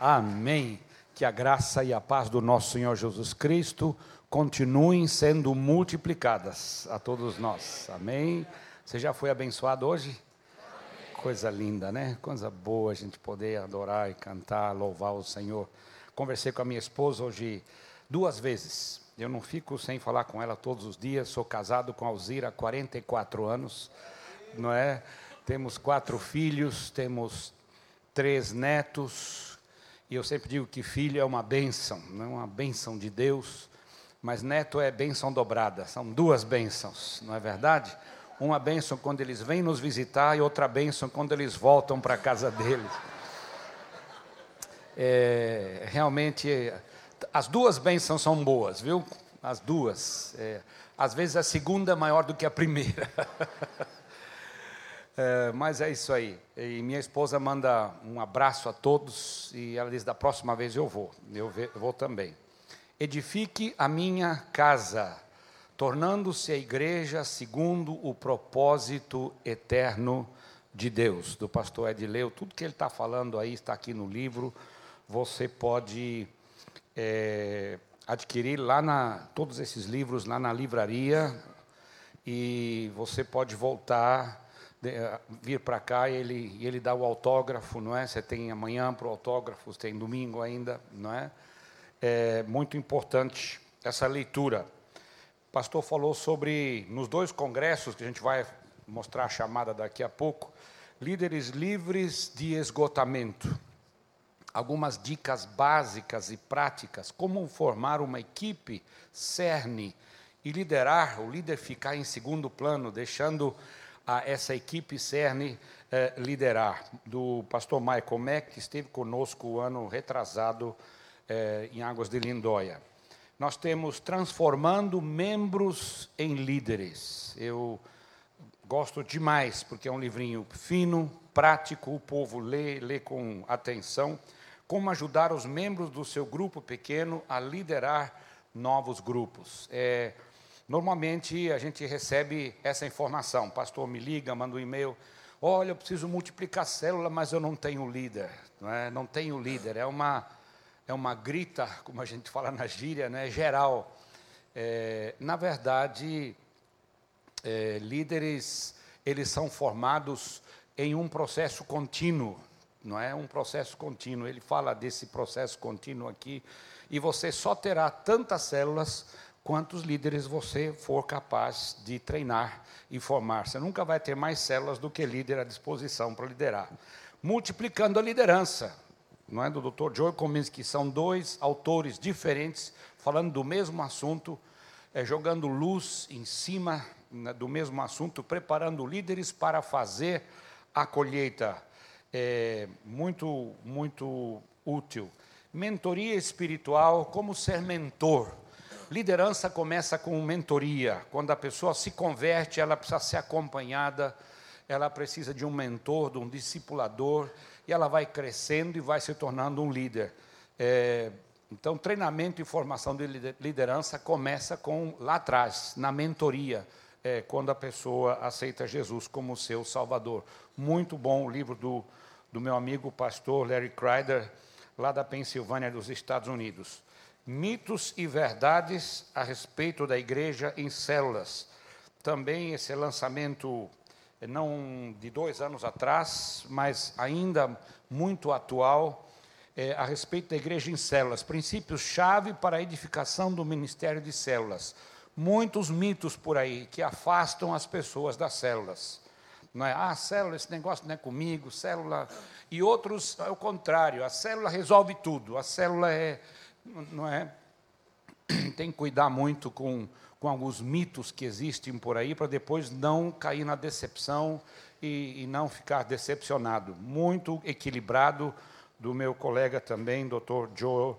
Amém. Que a graça e a paz do nosso Senhor Jesus Cristo continuem sendo multiplicadas a todos nós. Amém. Você já foi abençoado hoje? Coisa linda, né? Coisa boa a gente poder adorar e cantar, louvar o Senhor. Conversei com a minha esposa hoje duas vezes. Eu não fico sem falar com ela todos os dias. Sou casado com Alzira há 44 anos, não é? Temos quatro filhos, temos três netos. E eu sempre digo que filho é uma bênção, não é uma bênção de Deus, mas neto é bênção dobrada. São duas bênçãos, não é verdade? Uma bênção quando eles vêm nos visitar e outra bênção quando eles voltam para a casa deles. É, realmente, as duas bênçãos são boas, viu? As duas. É, às vezes a segunda é maior do que a primeira. é, mas é isso aí. E minha esposa manda um abraço a todos e ela diz: da próxima vez eu vou. Eu vou também. Edifique a minha casa tornando-se a igreja segundo o propósito eterno de Deus, do pastor Edileu. Tudo que ele está falando aí está aqui no livro. Você pode é, adquirir lá na todos esses livros lá na livraria e você pode voltar vir para cá e ele ele dá o autógrafo, não é? Você tem amanhã para o autógrafo, tem domingo ainda, não é? É muito importante essa leitura. O pastor falou sobre, nos dois congressos, que a gente vai mostrar a chamada daqui a pouco, líderes livres de esgotamento. Algumas dicas básicas e práticas, como formar uma equipe cerne e liderar, o líder ficar em segundo plano, deixando a essa equipe cerne eh, liderar, do pastor Michael Mack, que esteve conosco o ano retrasado eh, em Águas de Lindóia nós temos transformando membros em líderes. Eu gosto demais, porque é um livrinho fino, prático, o povo lê, lê com atenção. Como ajudar os membros do seu grupo pequeno a liderar novos grupos. É, normalmente a gente recebe essa informação. O pastor me liga, manda um e-mail. Olha, eu preciso multiplicar célula, mas eu não tenho líder. Não, é? não tenho líder. É uma é uma grita, como a gente fala na gíria, né, geral. É, na verdade, é, líderes, eles são formados em um processo contínuo, não é um processo contínuo. Ele fala desse processo contínuo aqui, e você só terá tantas células quantos líderes você for capaz de treinar e formar. Você nunca vai ter mais células do que líder à disposição para liderar. Multiplicando a liderança não é, do Dr. Joe Kominsky, são dois autores diferentes falando do mesmo assunto, é, jogando luz em cima né, do mesmo assunto, preparando líderes para fazer a colheita. É, muito, muito útil. Mentoria espiritual, como ser mentor. Liderança começa com mentoria. Quando a pessoa se converte, ela precisa ser acompanhada, ela precisa de um mentor, de um discipulador e ela vai crescendo e vai se tornando um líder. É, então, treinamento e formação de liderança começa com lá atrás, na mentoria, é, quando a pessoa aceita Jesus como seu Salvador. Muito bom o livro do, do meu amigo pastor Larry Crider, lá da Pensilvânia, dos Estados Unidos. Mitos e verdades a respeito da igreja em células. Também esse lançamento não de dois anos atrás, mas ainda muito atual, é, a respeito da igreja em células, princípios-chave para a edificação do ministério de células. Muitos mitos por aí que afastam as pessoas das células. Não é, ah, célula, esse negócio não é comigo, célula. E outros é o contrário, a célula resolve tudo, a célula é, não é, tem que cuidar muito com com alguns mitos que existem por aí, para depois não cair na decepção e, e, não ficar decepcionado. Muito equilibrado do meu colega também, Dr. Joe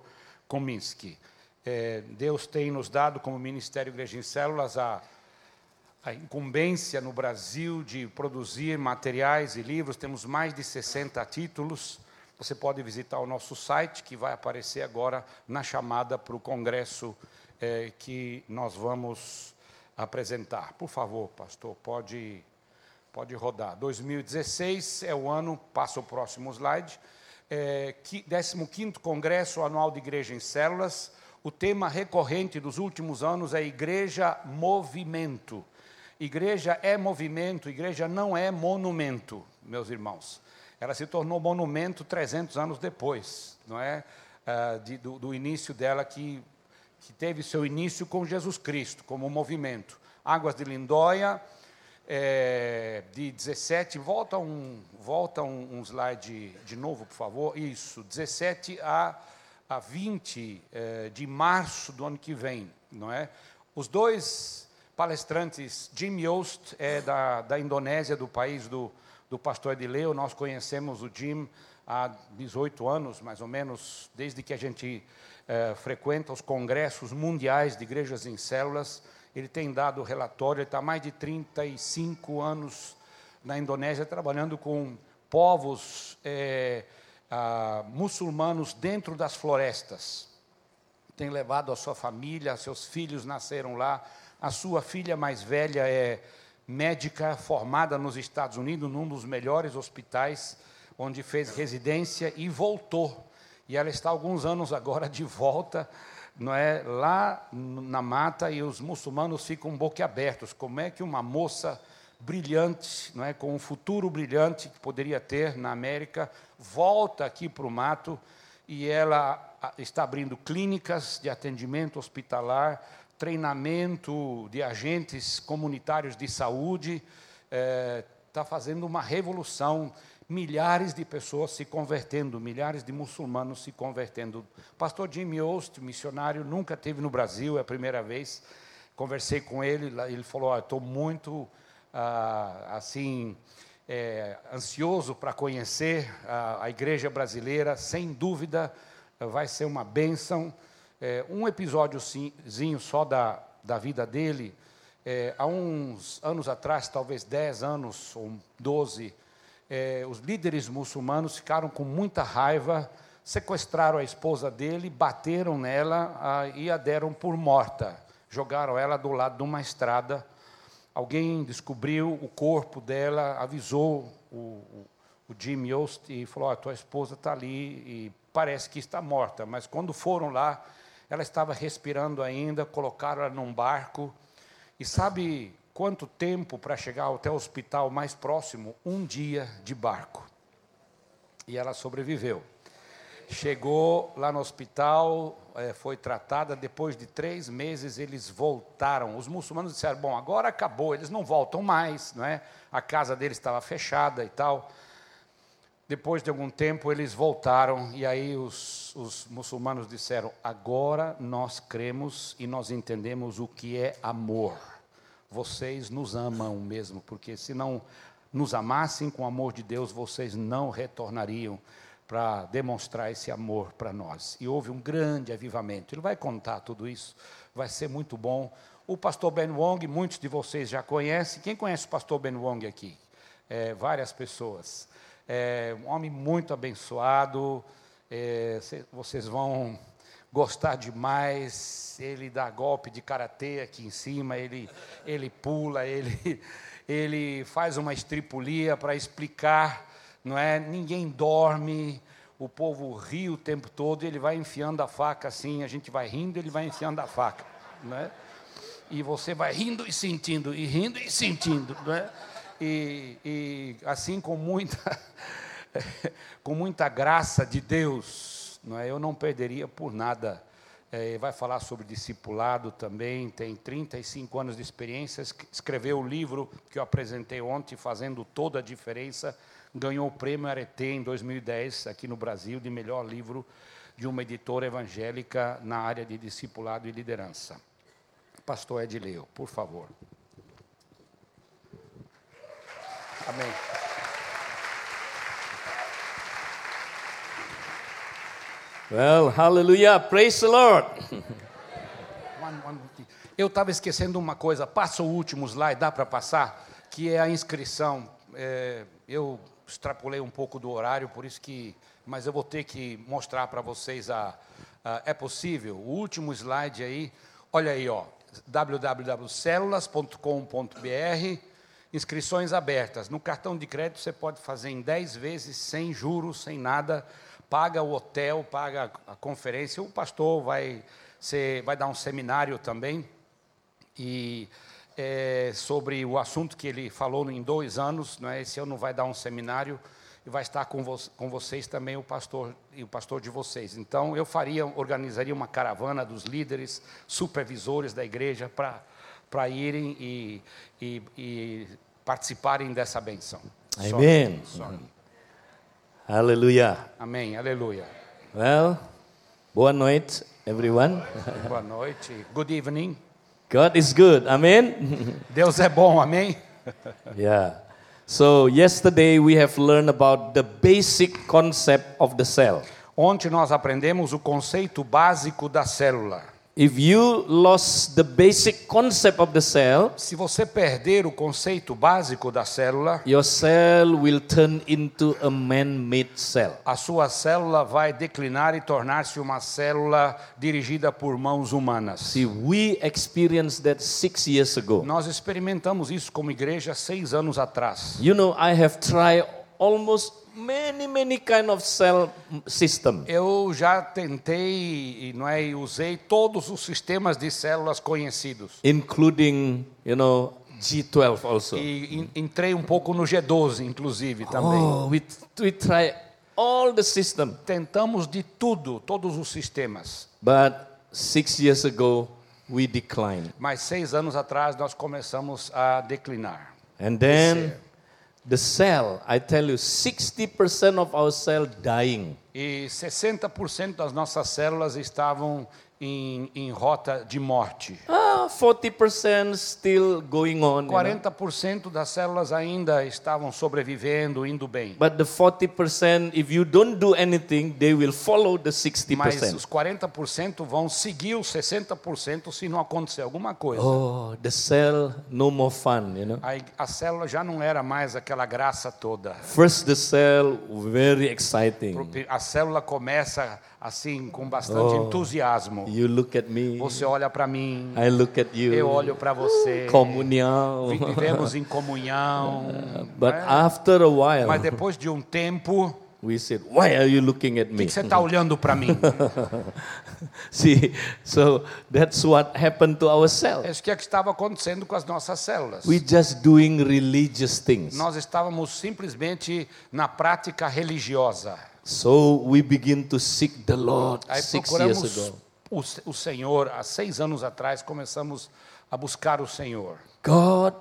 Kominski. É, Deus tem nos dado, como Ministério Igreja em Células, a, a incumbência no Brasil de produzir materiais e livros. Temos mais de 60 títulos. Você pode visitar o nosso site, que vai aparecer agora na chamada para o Congresso é, que nós vamos apresentar. Por favor, pastor, pode, pode rodar. 2016 é o ano, passa o próximo slide, é, 15º Congresso Anual de Igreja em Células. O tema recorrente dos últimos anos é Igreja Movimento. Igreja é movimento, igreja não é monumento, meus irmãos. Ela se tornou monumento 300 anos depois, não é? Ah, de, do, do, início dela, que, que teve seu início com Jesus Cristo, como movimento. Águas de Lindóia, é, de 17, volta um, volta um, um slide de novo, por favor. Isso, 17 a, a 20 é, de março do ano que vem, não é? Os dois palestrantes, Jim Yost é da, da Indonésia, do país do, do pastor Edileu, nós conhecemos o Jim há 18 anos, mais ou menos, desde que a gente é, frequenta os congressos mundiais de igrejas em células, ele tem dado relatório, ele está há mais de 35 anos na Indonésia trabalhando com povos é, ah, muçulmanos dentro das florestas. Tem levado a sua família, seus filhos nasceram lá. A sua filha mais velha é médica formada nos Estados Unidos, num dos melhores hospitais, onde fez residência e voltou. E ela está alguns anos agora de volta não é, lá na mata e os muçulmanos ficam boquiabertos. Como é que uma moça brilhante, não é, com um futuro brilhante que poderia ter na América, volta aqui para o mato e ela está abrindo clínicas de atendimento hospitalar, treinamento de agentes comunitários de saúde, é, está fazendo uma revolução milhares de pessoas se convertendo, milhares de muçulmanos se convertendo. Pastor Jimmy Ost, missionário, nunca teve no Brasil, é a primeira vez. Conversei com ele, ele falou: oh, estou muito ah, assim é, ansioso para conhecer a, a, igreja brasileira. Sem dúvida, vai ser uma bênção. É, um episódiozinho só da, da vida dele. É, há uns anos atrás, talvez 10 anos ou 12, é, os líderes muçulmanos ficaram com muita raiva, sequestraram a esposa dele, bateram nela a, e a deram por morta. Jogaram ela do lado de uma estrada. Alguém descobriu o corpo dela, avisou o, o, o Jim Yost e falou: a tua esposa está ali e parece que está morta. Mas quando foram lá, ela estava respirando ainda, colocaram ela num barco. E sabe quanto tempo para chegar até o hospital mais próximo? Um dia de barco. E ela sobreviveu. Chegou lá no hospital, é, foi tratada. Depois de três meses, eles voltaram. Os muçulmanos disseram: Bom, agora acabou, eles não voltam mais, não é? A casa deles estava fechada e tal. Depois de algum tempo, eles voltaram. E aí os, os muçulmanos disseram: Agora nós cremos e nós entendemos o que é amor vocês nos amam mesmo, porque se não nos amassem com o amor de Deus, vocês não retornariam para demonstrar esse amor para nós. E houve um grande avivamento. Ele vai contar tudo isso, vai ser muito bom. O pastor Ben Wong, muitos de vocês já conhecem. Quem conhece o pastor Ben Wong aqui? É, várias pessoas. É um homem muito abençoado. É, vocês vão gostar demais, ele dá golpe de karatê aqui em cima, ele, ele pula, ele, ele faz uma estripulia para explicar, não é? Ninguém dorme, o povo ri o tempo todo, ele vai enfiando a faca assim, a gente vai rindo, ele vai enfiando a faca, não é? E você vai rindo e sentindo, e rindo e sentindo, não é? E, e assim com muita, com muita graça de Deus, não é? Eu não perderia por nada. É, vai falar sobre discipulado também, tem 35 anos de experiência, escreveu o livro que eu apresentei ontem, Fazendo Toda a Diferença, ganhou o prêmio Arete em 2010, aqui no Brasil, de melhor livro de uma editora evangélica na área de discipulado e liderança. Pastor Edileu, por favor. Amém. Well, hallelujah, praise the Lord. Eu estava esquecendo uma coisa, passa o último slide, dá para passar, que é a inscrição. É, eu extrapolei um pouco do horário, por isso que, mas eu vou ter que mostrar para vocês a, a, é possível. O último slide aí, olha aí, ó, www.celulas.com.br, inscrições abertas. No cartão de crédito você pode fazer em 10 vezes, sem juros, sem nada paga o hotel, paga a conferência. O pastor vai, ser, vai dar um seminário também e é, sobre o assunto que ele falou em dois anos. Né? Esse ano vai dar um seminário e vai estar com, vo com vocês também o pastor e o pastor de vocês. Então eu faria, organizaria uma caravana dos líderes, supervisores da igreja para para irem e, e, e, participarem dessa benção. Amém. Aleluia. Amém. Aleluia. Well, boa noite, everyone. Boa noite. Good evening. God is good. Amen. Deus é bom. Amém. yeah. So yesterday we have learned about the basic concept of the cell. Ontem nós aprendemos o conceito básico da célula. If you lost the basic concept of the cell, Se você perder o conceito básico da célula, your cell will turn into a man-made cell. a sua célula vai declinar e tornar-se uma célula dirigida por mãos humanas. See, we experienced that six years ago. Nós experimentamos isso como igreja seis anos atrás. You know, I have tried almost many, many kind of cell system. Eu já tentei e não é, usei todos os sistemas de células conhecidos. including, you know, G12 also. E en- entrei um pouco no G12, inclusive, também. Oh, we, we try all the system. Tentamos de tudo, todos os sistemas. But six years ago, we declined. Mas seis anos atrás nós começamos a declinar. And then the cell, I tell you, 60% of our cell dying. E 60% das nossas células estavam em, em rota de morte. Ah, 40% still going on. you know. 40% das células ainda estavam sobrevivendo, indo bem. But the 40%, if you don't do anything, they will follow the Mas 60%. os 40% vão seguir os 60% se não acontecer alguma coisa. Oh, the cell, no more fun, you know. Aí a célula já não era mais aquela graça toda. First, the cell, very exciting. A célula começa assim com bastante Oh. entusiasmo. You look at me, Você olha para mim, I look at you. eu olho para você. Comunhão. Vi- Vivemos em comunhão. But né? after a while, Mas depois de um tempo, we said, Why are you looking at me? que você está olhando para mim? See, so that's what happened to our. É isso que é que estava acontecendo com as nossas células. We just doing religious things. Nós estávamos simplesmente na prática religiosa. So we begin to seek the Lord Aí six years ago. O, o Senhor. Há seis anos atrás começamos a buscar o Senhor. God,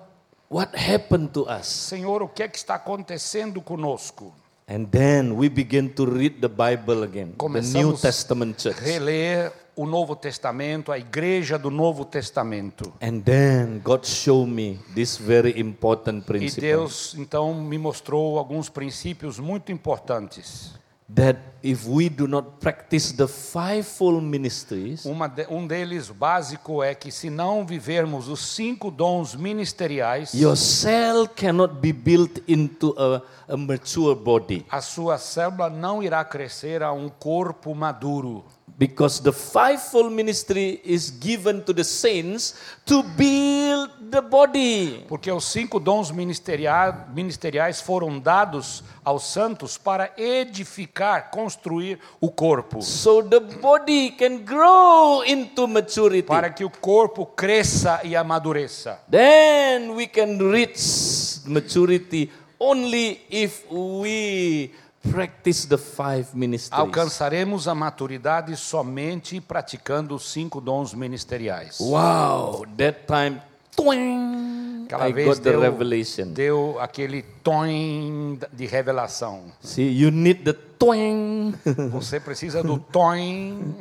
what happened to us? Senhor, o que é que está acontecendo conosco? And then we begin to read the Bible again, the New Começamos Testament church. reler o Novo Testamento, a igreja do Novo Testamento. And then God showed me this very important E principle Deus então me mostrou alguns princípios muito importantes. That if we do not practice the fivefold ministries, de- um deles básico é que se não vivermos os cinco dons ministeriais, your cell cannot be built into a, a mature body a sua célula não irá crescer a um corpo maduro. Because the fivefold ministry is given to the saints to build the body. Porque os cinco dons ministeria- ministeriais foram dados aos santos para edificar, construir o corpo. So the body can grow into maturity. Para que o corpo cresça e amadureça. Then we can reach maturity only if we practice the five ministries. Alcançaremos a maturidade somente praticando os cinco dons ministeriais. Wow, that time, twing, Aquela I vez got the deu, revelation. deu aquele tom de revelação. See, you need the twing. Você precisa do tom,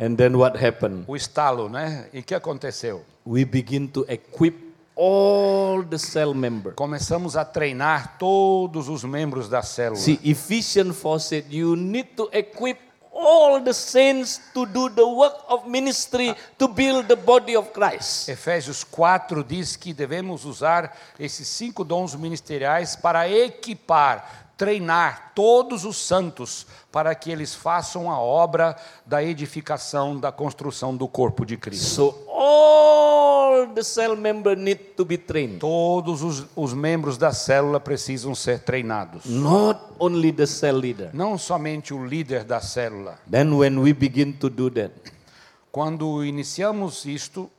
and then what happened? o estalo, né? E o que aconteceu? We begin to equip all the cell members. Começamos a treinar todos os membros da célula. See, Ephesians 4 said you need to equip all the saints to do the work of ministry to build the body of Christ. Efésios 4 diz que devemos usar esses cinco dons ministeriais para equipar, treinar todos os santos para que eles façam a obra da edificação, da construção do corpo de Cristo. So all all the cell member need to be trained. Todos os, os membros da célula precisam ser treinados. Not only the cell leader. Não somente o líder da célula. Then when we begin to do that, Quando iniciamos isto,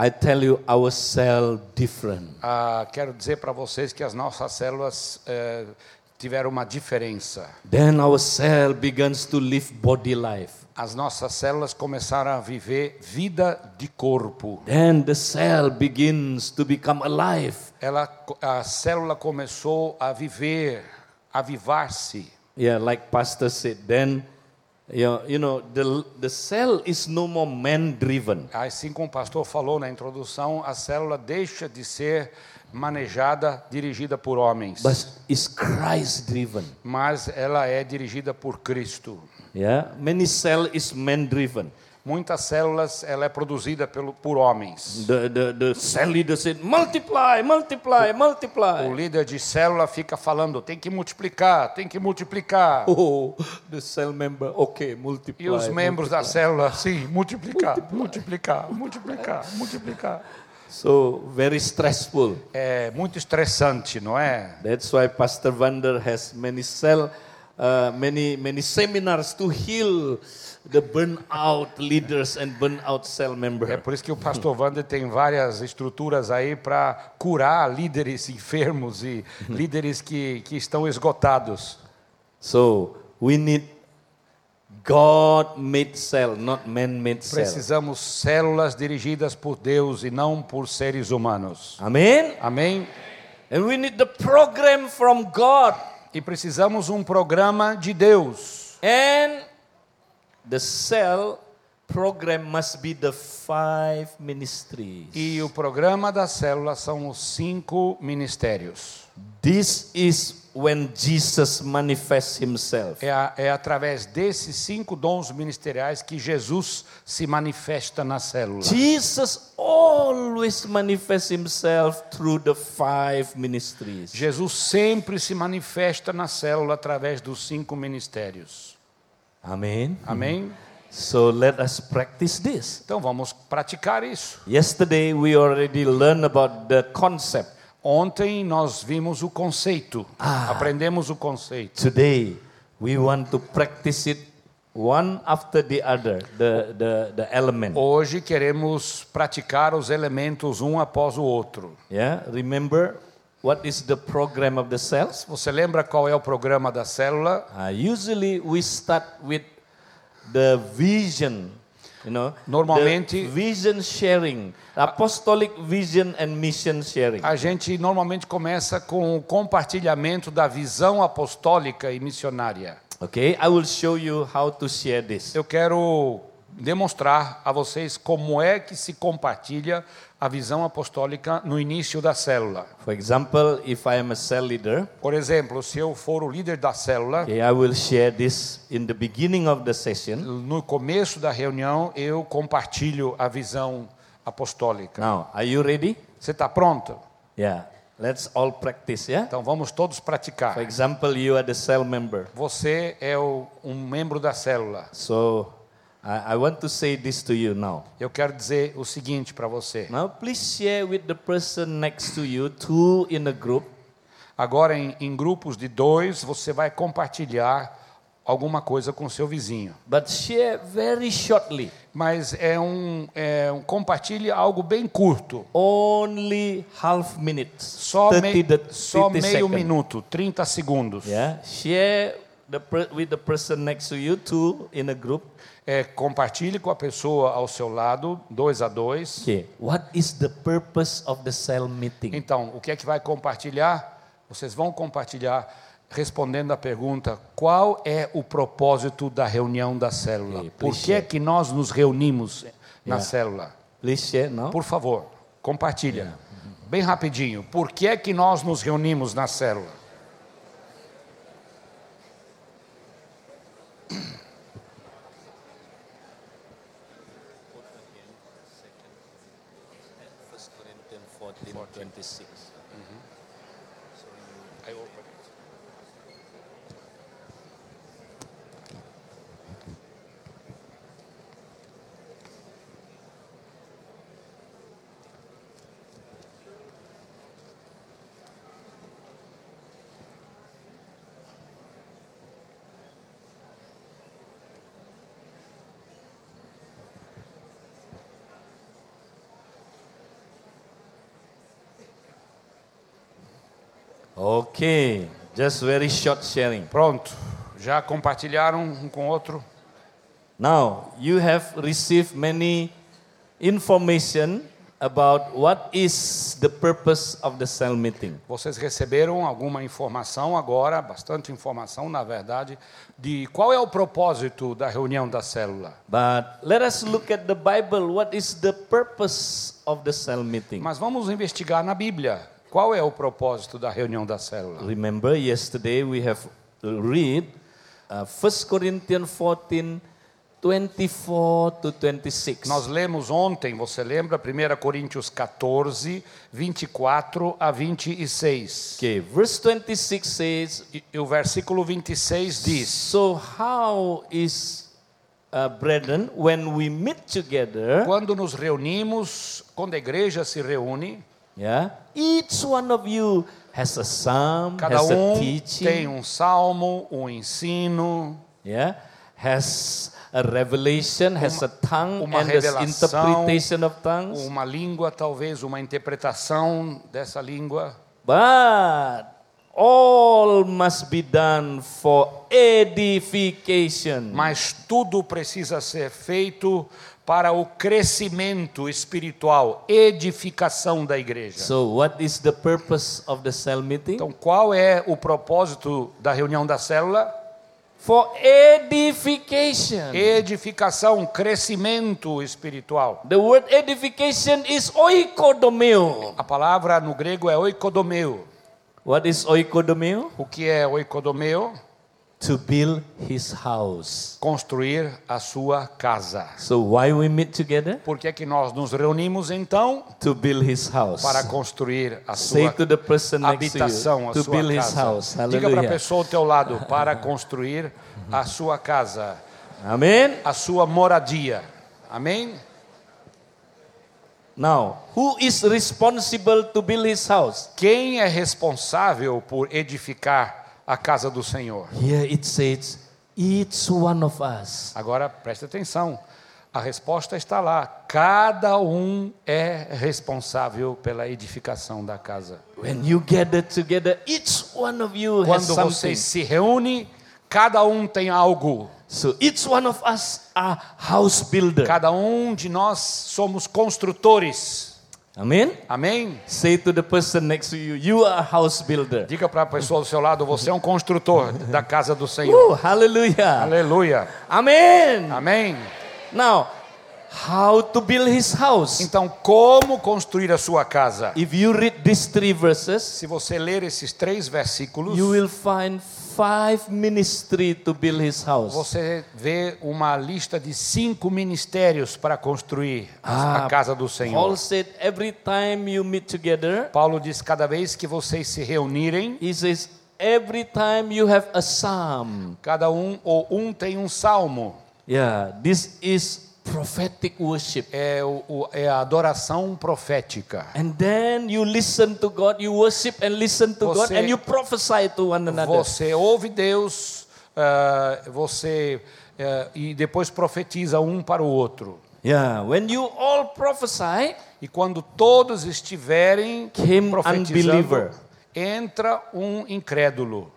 I tell you our cell different. ah, quero dizer para vocês que as nossas células eh, tiveram uma diferença. Then our cell begins to live body life. As nossas células começaram a viver vida de corpo. Then the cell begins to become alive. Ela, a célula começou a viver, a avivar-se. Yeah, like Pastor said, then you know, you know the, the cell is no more man driven. Assim como o pastor falou na introdução, a célula deixa de ser manejada, dirigida por homens, but is Christ driven. mas ela é dirigida por Cristo. Yeah, many cell is man driven. Muitas células ela é produzida pelo, por homens. The, the, the cell leader said, multiply, multiply, O multiply. líder de célula fica falando, tem que multiplicar, tem que multiplicar. Oh, the cell member, okay, multiply. E os membros da multiply. célula, sim, multiplicar, multiplicar, multiplicar, multiplicar. So very stressful. É muito estressante, não é? That's why Pastor Vander has many cell, uh, many many seminars to heal the burnout leaders and burnout cell É member. por isso que o pastor Wander tem várias estruturas aí para curar líderes enfermos e líderes que, que estão esgotados. So we need God-made cell, not man-made cell. Precisamos células dirigidas por Deus e não por seres humanos. Amen. Amém? And we need the program from God. E precisamos um programa de Deus. And the cell program must be the five ministries. E o programa da célula são os cinco ministérios. This is when Jesus manifests himself. É, a- é através desses cinco dons ministeriais que Jesus se manifesta na célula. Jesus always manifests himself through the five ministries. Jesus sempre se manifesta na célula através dos cinco ministérios. Amen. Amém? So let us practice this. Então vamos praticar isso. Yesterday we already learned about the concept. Ontem nós vimos o conceito, aprendemos o conceito. Today we want to practice it one after the other, the, the, the element. Hoje queremos praticar os elementos um após o outro. Yeah, remember what is the program of the cells? Você lembra qual é o programa da célula? Uh, usually we start with the vision, you know, Normalmente- vision sharing, apostolic vision and mission sharing. A gente normalmente começa com o compartilhamento da visão apostólica e missionária. Okay, I will show you how to share this. Eu quero demonstrar a vocês como é que se compartilha a visão apostólica no início da célula. For example, if I am a cell leader, Por exemplo, se eu for o líder da célula, okay, I will share this in the beginning of the session. no começo da reunião eu compartilho a visão apostólica. Now, are you ready? Você está pronto? Yeah. Let's all practice, yeah? Então vamos todos praticar. For example, you are the cell member. Você é o- um membro da célula. So, I, I want to say this to you now. Eu quero dizer o seguinte para você. Now, please share with the person next to you, two in a group. Agora, em, em grupos de dois, você vai compartilhar alguma coisa com seu vizinho. But share very shortly, Mas é um, é um compartilhe algo bem curto. only half minutes, Só, 30, mei- the- só 30 meio seconds. minuto, 30 segundos. Yeah, share the with the person next to you, two in a group. É, compartilhe com a pessoa ao seu lado, dois a dois. Okay, what is the purpose of the cell meeting? Então, o que é que vai compartilhar? Vocês vão compartilhar respondendo a pergunta: qual é o propósito da reunião da célula? Okay, Por que é que nós nos reunimos na Yeah. célula? Please share now. Por favor, compartilha. Bem rapidinho. Por que é que nós nos reunimos na célula? First Corinthians 14, 26. Okay, just very short sharing. Pronto. Já compartilharam um com o outro? Now, you have received many information about what is the purpose of the cell meeting. Vocês receberam alguma informação agora, bastante informação, na verdade, de qual é o propósito da reunião da célula. But let us look at the Bible. What is the purpose of the cell meeting? Mas vamos investigar na Bíblia. Qual é o propósito da reunião da célula? Remember, yesterday we have read uh, 1 Corinthians 14, 24 to 26. Nós lemos ontem, você lembra, 1 Coríntios 14, 24 a 26. Okay, verse 26 says, E, e o versículo 26 diz: So how is, uh, brethren, when we meet together, Quando nos reunimos, quando a igreja se reúne, yeah, each one of you has a psalm, cada has a um teaching, tem um salmo, um ensino, yeah, has a revelation, has a tongue, uma and revelação, interpretation of tongues. uma língua, talvez uma interpretação dessa língua. But all must be done for edification. Mas tudo precisa ser feito para o crescimento espiritual, edificação da igreja. So, what is the purpose of the cell meeting? Então, qual é o propósito da reunião da célula? For edification. Edificação, crescimento espiritual. The word edification is oikodomeo. A palavra no grego é oikodomeo. What is oikodomeo? O que é oikodomeo? To build his house. Construir a sua casa. So why we meet together? Por que, que nós nos reunimos então? To build his house. Para construir a Say sua to the person next to habitação, you. a To sua build his casa. house. Diga para a Hallelujah. pessoa ao teu lado, para construir a sua casa, Amen. a sua moradia. Amém? Now, who is responsible to build his house? Quem é responsável por edificar a casa do Senhor? Here it says, each one of us. Agora preste atenção. A resposta está lá. Cada um é responsável pela edificação da casa. When you gather together, each one of you has Quando something. vocês se reúnem, cada um tem algo. So each one of us are house builder. Cada um de nós somos construtores. Amen. Amém? Say to the person next to you, you are a house builder. Diga para a pessoa do seu lado, você é um construtor da casa do Senhor. Woo, hallelujah. Aleluia. Amen. Amém? Now, how to build his house? Então, como construir a sua casa? If you read these three verses, Se você ler esses três versículos, you will find five ministry to build his house. você vê uma lista de cinco ministérios para construir a Ah, a casa do Paul Senhor. said every time you meet together, Paulo diz: cada vez que vocês se reunirem, he says every time you have a psalm. cada um ou um tem um salmo. Yeah, this is prophetic worship. É, o, é a adoração profética. And then you listen to God, you worship and listen to God, Você- and you prophesy to one another. Você ouve Deus, ah, você ah, e depois profetiza um para o outro. Yeah, when you all prophesy, E quando todos estiverem profetizando, unbeliever. entra um incrédulo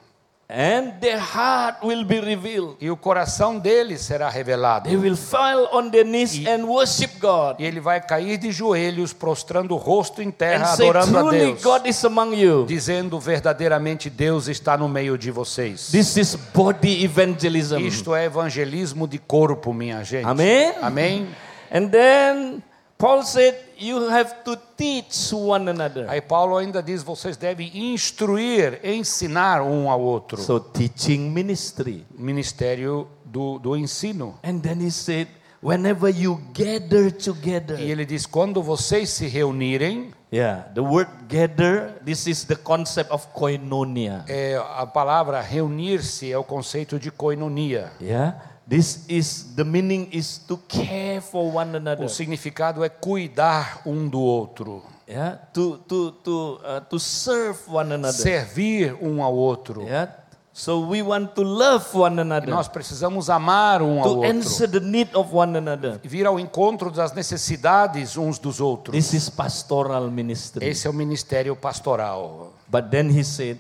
and their heart will be revealed. e o coração dele será revelado. They will fall on their knees and worship God E ele vai cair de joelhos, prostrando o rosto em terra, and say, adorando a Truly, Deus, God is among you. dizendo verdadeiramente Deus está no meio de vocês. This is body evangelism. Isto é evangelismo de corpo, minha gente. Amém? Amém. And then Paul said, You have to teach one another. Aí Paulo ainda diz: vocês devem instruir, ensinar um ao outro. So, teaching ministry. Ministério do, do ensino. And then he said, Whenever you gather together. E ele diz: quando vocês se reunirem, Yeah, the word gather, this is the concept of koinonia. é, a palavra reunir-se é o conceito de koinonia. Yeah, this is the meaning is to care for one another. O significado é cuidar um do outro, Yeah, to to to uh, to serve one another. servir um ao outro. Yeah, so we want to love one E another, nós precisamos amar um ao to outro, answer the need of one another. vir ao encontro das necessidades uns dos outros. This is pastoral ministry. Esse é o ministério pastoral. But then he said,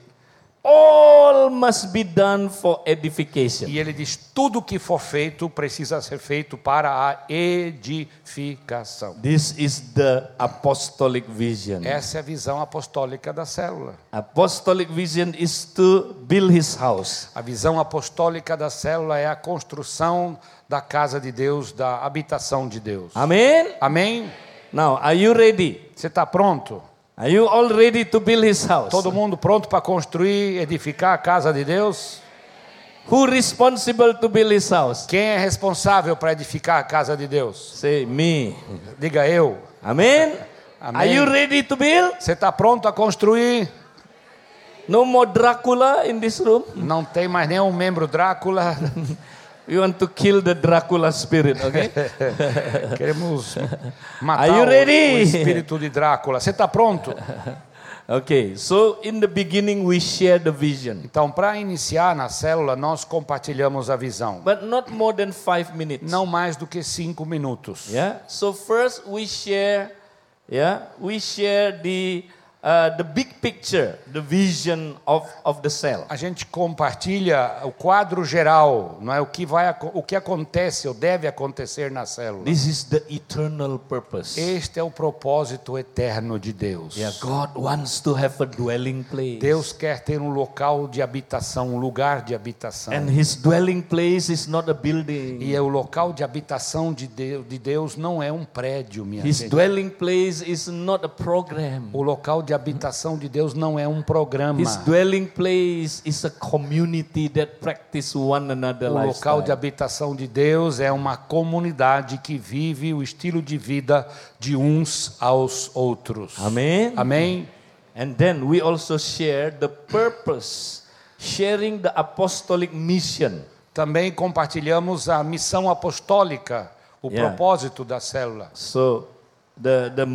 all must be done for edification. E ele diz: tudo que for feito precisa ser feito para a edificação. This is the apostolic vision. Essa é a visão apostólica da célula. Apostolic vision is to build his house. A visão apostólica da célula é a construção da casa de Deus, da habitação de Deus. Amen. Amém? Now, are you ready? Você está pronto? Are you all ready to build his house? Todo mundo pronto para construir, edificar a casa de Deus? Who responsible to build his house? Quem é responsável para edificar a casa de Deus? Say me. Diga eu. Amen. Amém. Are you ready to build? Você está pronto a construir? No more Dracula in this room. Não tem mais nenhum membro Drácula. We want to kill the Dracula spirit, okay? Queremos Are matar you o, ready? o espírito de Drácula. Você está pronto? okay. So in the beginning we share the vision, Então, para iniciar na célula, nós compartilhamos a visão. but not more than five minutes. Não mais do que cinco minutos. Yeah. So first we share, yeah, we share the uh, the big picture, the vision of of the cell. A gente compartilha o quadro geral, não é o que vai o que acontece ou deve acontecer na célula. This is the eternal purpose. Este é o propósito eterno de Deus. Yeah, God wants to have a dwelling place. Deus quer ter um local de habitação, um lugar de habitação. And his dwelling place is not a building. E é o local de habitação de Deus, de Deus não é um prédio, minha His gente. dwelling place is not a program. O local de habitação de Deus não é um programa. His dwelling place is a community that practice one another O local de habitação de Deus é uma comunidade que vive o estilo de vida de uns aos outros. Amen. Amém? And then we also share the purpose, sharing the apostolic mission. Também compartilhamos a missão apostólica, o Yeah. propósito da célula. So the, the,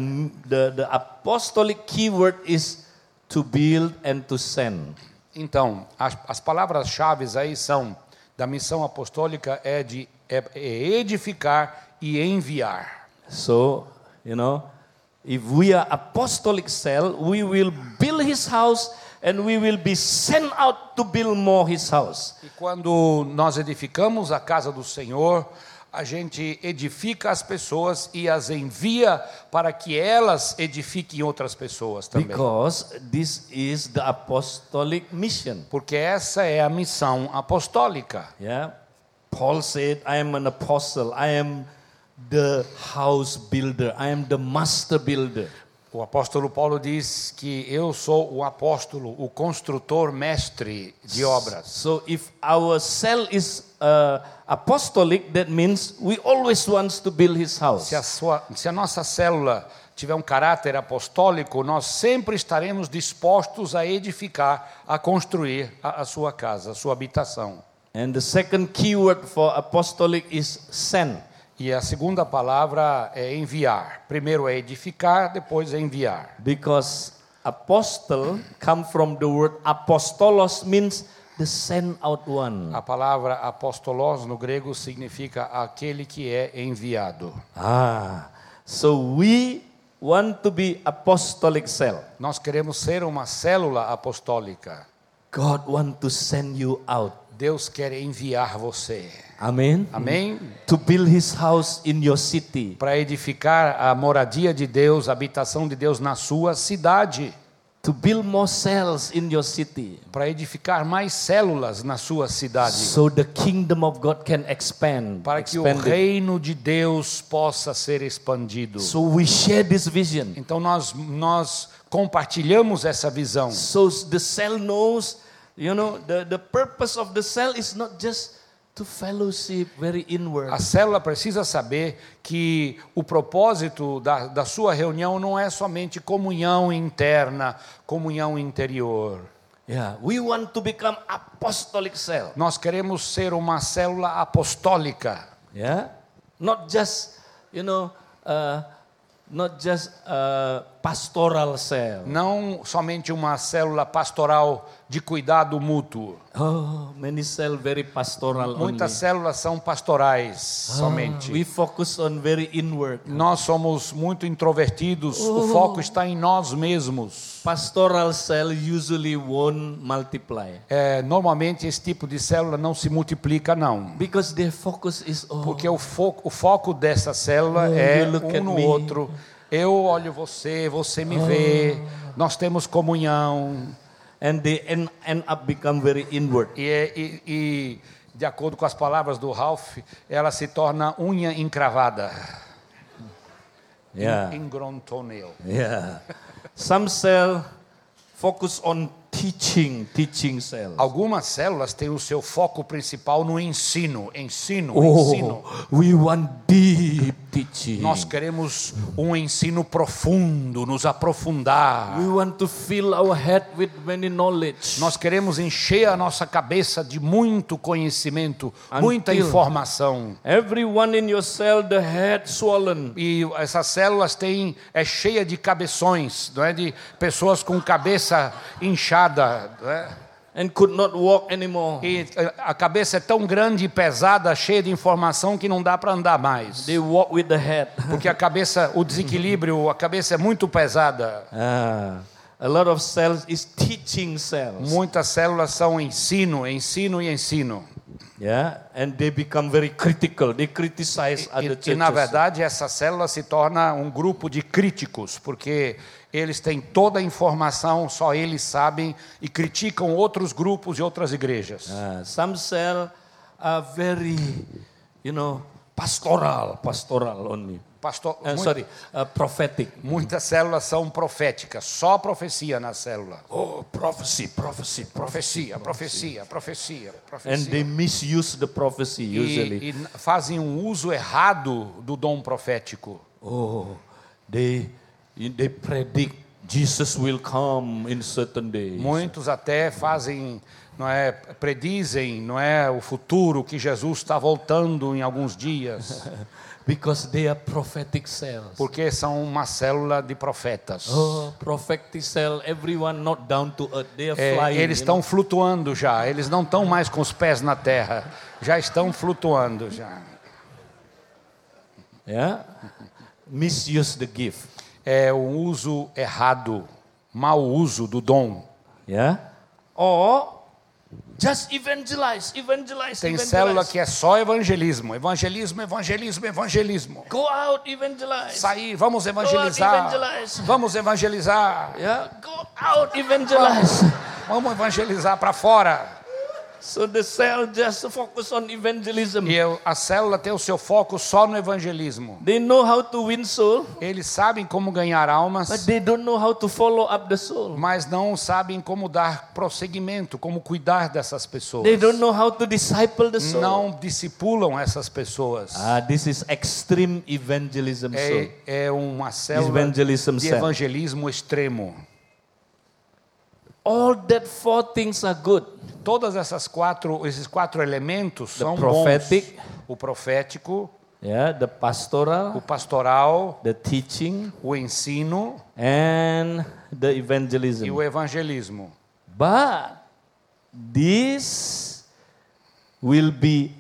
the, the apostolic keyword is to build and to send. Então, as, as palavras-chave aí são da missão apostólica é de é, é edificar e enviar. So, you know, if we are apostolic cell, we will build his house and we will be sent out to build more his house. E quando nós edificamos a casa do Senhor, a gente edifica as pessoas e as envia para que elas edifiquem outras pessoas também. Because this is the apostolic mission. Porque essa é a missão apostólica. Yeah. Paul said, I am an apostle. I am the house builder. I am the master builder. O apóstolo Paulo diz que eu sou o apóstolo, o construtor mestre de obras. So if our cell is uh, apostolic, that means we always wants to build his house. Se a, sua, se a nossa célula tiver um caráter apostólico, nós sempre estaremos dispostos a edificar, a construir a, a sua casa, a sua habitação. And the second keyword for apostolic is send. E a segunda palavra é enviar. Primeiro é edificar, depois é enviar. Because apostle come from the word apostolos means the send out one. A palavra apostolos no grego significa aquele que é enviado. Ah, so we want to be apostolic cell. Nós queremos ser uma célula apostólica. God want to send you out. Deus quer enviar você. Amen. Amém? To build his house in your city. Para edificar a moradia de Deus, a habitação de Deus na sua cidade. To build more cells in your city. Para edificar mais células na sua cidade. So the kingdom of God can expand. Para que o reino de Deus possa ser expandido. So we share this vision. Então nós, nós compartilhamos essa visão. So the cell knows, you know, the, the purpose of the cell is not just to fellowship very inward. A célula precisa saber que o propósito da, da sua reunião não é somente comunhão interna, comunhão interior. Yeah, we want to become apostolic cell. Nós queremos ser uma célula apostólica. Yeah, not just, you know, uh, not just uh, pastoral cell. não somente uma célula pastoral de cuidado mútuo. Oh, many cell very pastoral Muitas only. células são pastorais somente. We focus on very inward. Nós somos muito introvertidos, o foco está em nós mesmos. Pastoral cell usually won't multiply É, normalmente esse tipo de célula não se multiplica, não. because their focus is oh, Porque o foco, o foco dessa célula Oh, é um no me. outro. Eu olho você, você me vê, nós temos comunhão. and they end, end up become very inward. E, é- e- e, de acordo com as palavras do Ralph, ela se torna unha encravada. Yeah. Ingrown toenail. Yeah. Some cell focus on teaching, teaching cells. Algumas células têm o seu foco principal no ensino, ensino, ensino. Oh, we want deep teaching. Nós queremos um ensino profundo, nos aprofundar. We want to fill our head with many knowledge. Nós queremos encher a nossa cabeça de muito conhecimento, muita Until- informação. Everyone in your cell, the head swollen. E essas células têm é cheia de cabeções, não é de pessoas com cabeça inchada, não é? and could not walk anymore. E a cabeça é tão grande e pesada, cheia de informação que não dá para andar mais. They walk with the head. Porque a cabeça, o desequilíbrio, a cabeça é muito pesada. Ah, a lot of cells is teaching cells. Muitas células são ensino, ensino e ensino. Yeah, and they become very critical. They criticize other E, e churches. na verdade essa célula se torna um grupo de críticos, porque eles têm toda a informação, só eles sabem e criticam outros grupos e outras igrejas. Ah, some cell are very, you know, pastoral, pastoral only. Pastor, Uh, mui- sorry, uh, prophetic. muitas células são proféticas, só profecia na célula. Oh, prophecy, prophecy, Profecia, profecia, profecia, And they profecia. misuse the prophecy usually. E, e fazem um uso errado do dom profético. Oh, they they predict Jesus will come in certain days. Muitos até fazem, não é, predizem, não é, o futuro que Jesus está voltando em alguns dias, Because they are prophetic cells. porque são uma célula de profetas. Oh, prophetic cell, everyone not down to earth. They are É, flying. eles estão flutuando já, eles não estão mais com os pés na terra, já estão flutuando já. Yeah? Misuse the gift. É um uso errado, mau uso do dom. Yeah? Or just evangelize, evangelize, Tem evangelize. célula que é só evangelismo, evangelismo, evangelismo, evangelismo. Go out, evangelize. Sair, vamos Go out, evangelizar. evangelize. Vamos evangelizar. Yeah? Go out, evangelize. Vamos evangelizar para fora. So the cell just focus on evangelism. E a célula tem o seu foco só no evangelismo. They know how to win soul, Eles sabem como ganhar but almas, they don't know how to follow up the soul. mas não sabem como dar prosseguimento, como cuidar dessas pessoas. They don't know how to disciple the soul. Não discipulam essas pessoas. Ah, this is extreme evangelism. É, é uma célula Evangelism de evangelismo extremo. All that four things are good. Todas essas quatro, esses quatro elementos são prophetic. bons. O profético, Yeah, the pastoral, o pastoral, the teaching, o ensino and the e evangelism. o evangelismo. But this will be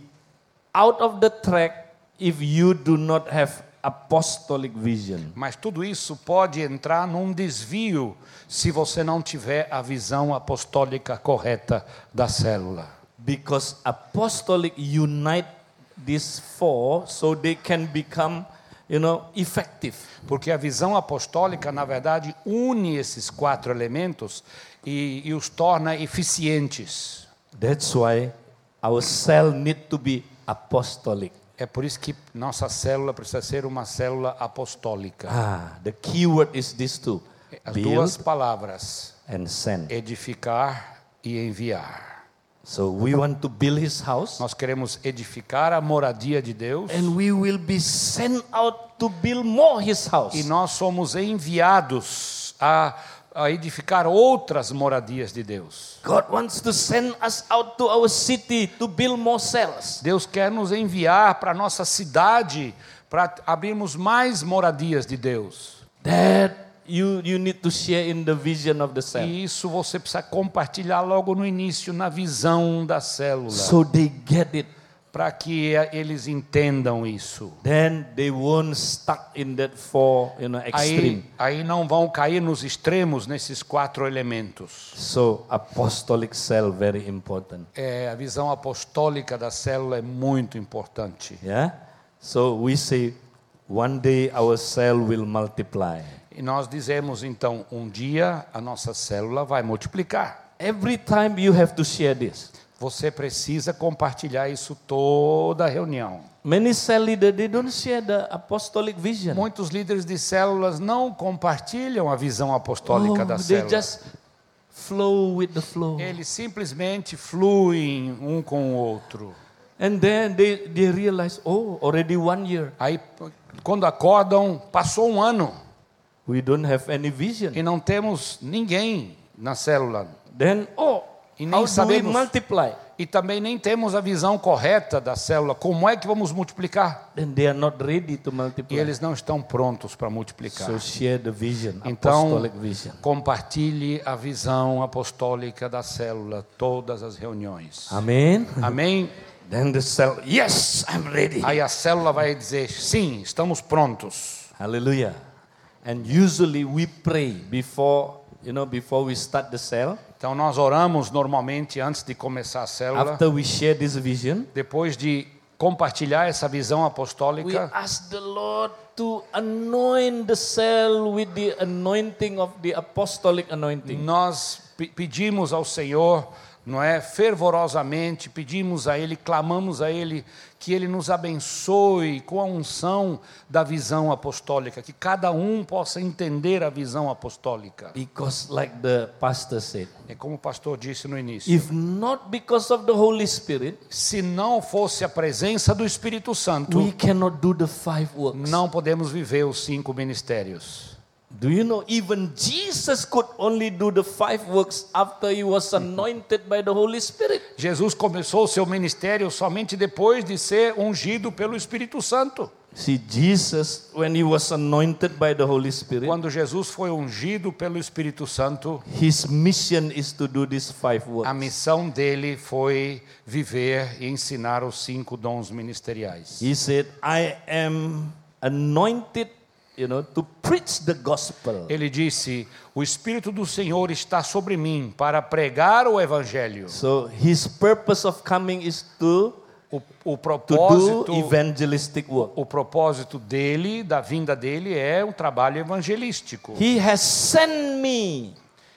out of the track if you do not have apostolic vision. Mas tudo isso pode entrar num desvio se você não tiver a visão apostólica correta da célula. Because apostolic unite these four so they can become, you know, effective. Porque a visão apostólica, na verdade, une esses quatro elementos e, e os torna eficientes. That's why our cell need to be apostolic. É por isso que nossa célula precisa ser uma célula apostólica. Ah, the key word is these two: As build duas palavras, and send. edificar e enviar. So we want to build His house, Nós queremos edificar a moradia de Deus and we will be sent out to build more His house. e nós somos enviados a, a edificar outras moradias de Deus. God wants to send us out to our city to build more cells. Deus quer nos enviar para nossa cidade para abrirmos mais moradias de Deus. That you, you need to share in the vision of the cell. E isso você precisa compartilhar logo no início, na visão da célula, So they get it. Para que eles entendam isso. Then they won't stuck in that four, you know, extreme. Aí, aí não vão cair nos extremos nesses quatro elementos. So apostolic cell very important. É, a visão apostólica da célula é muito importante. Yeah. So we say one day our cell will multiply. E nós dizemos então, um dia a nossa célula vai multiplicar. Every time you have to share this. Você precisa compartilhar isso toda a reunião. Many cell leaders they don't share the apostolic vision. Muitos líderes de células não compartilham a visão apostólica Oh, da they célula. just flow with the flow. Eles simplesmente fluem um com o outro. And then they, they realize, oh, already one year. Aí, quando acordam, passou um ano We don't have any vision. e não temos ninguém na célula. Then, oh, E nem how sabemos. multiply? E também nem temos a visão correta da célula. Como é que vamos multiplicar? Then they are not ready to E multiply. eles não estão prontos para multiplicar. So share the vision, Então, apostolic vision. compartilhe a visão apostólica da célula, todas as reuniões. Amen. Amém? Then the cell, yes, I'm ready. Aí a célula vai dizer: sim, estamos prontos. Hallelujah. And usually we pray before, you know, before we start the cell. Então nós oramos normalmente antes de começar a célula, After we share this vision, depois de compartilhar essa visão we apostólica, ask the Lord to anoint the cell with the anointing of the apostolic anointing. nós pe- pedimos ao Senhor, não é, fervorosamente, pedimos a Ele, clamamos a Ele que Ele nos abençoe com a unção da visão apostólica, que cada um possa entender a visão apostólica. Because, like the pastor said, É como o pastor disse no início. if not because of the Holy Spirit, Se não fosse a presença do Espírito Santo, we cannot do the five works. não podemos viver os cinco ministérios. Do you know even Jesus could only do the five works after he was anointed by the Holy Spirit? Jesus começou o seu ministério somente depois de ser ungido pelo Espírito Santo. See, Jesus, when he was anointed by the Holy Spirit, Quando Jesus foi ungido pelo Espírito Santo, his mission is to do these five a works. missão dele foi viver e ensinar os cinco dons ministeriais. He said, I am anointed, you know, to preach the gospel. Ele disse: O Espírito do Senhor está sobre mim para pregar o Evangelho. So his purpose of coming is to, O, o to do propósito evangelistic work. O propósito dele, da vinda dele, é um trabalho evangelístico. He has sent me.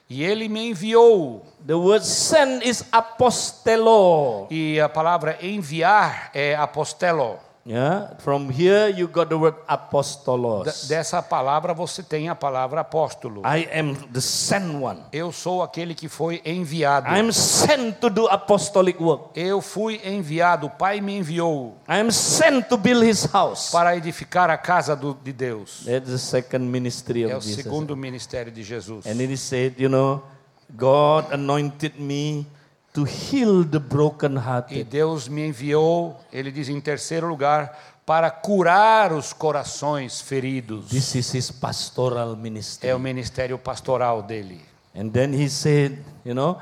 E ele me enviou. The word send is apostelo. E a palavra enviar é apostelo. Yeah, from here you got the word apostolos. dessa palavra você tem a palavra apóstolo. I am the sent one. Eu sou aquele que foi enviado. I am sent to do apostolic work. Eu fui enviado, o Pai me enviou I am sent to build his house. para edificar a casa do- de Deus. That's the second ministry É o of Jesus. segundo ministério de Jesus. And he said, you know, God anointed me to heal the E brokenhearted. Deus me enviou, ele diz em terceiro lugar, para curar os corações feridos. This is his pastoral ministry. É o ministério pastoral dele. And then he said, you know,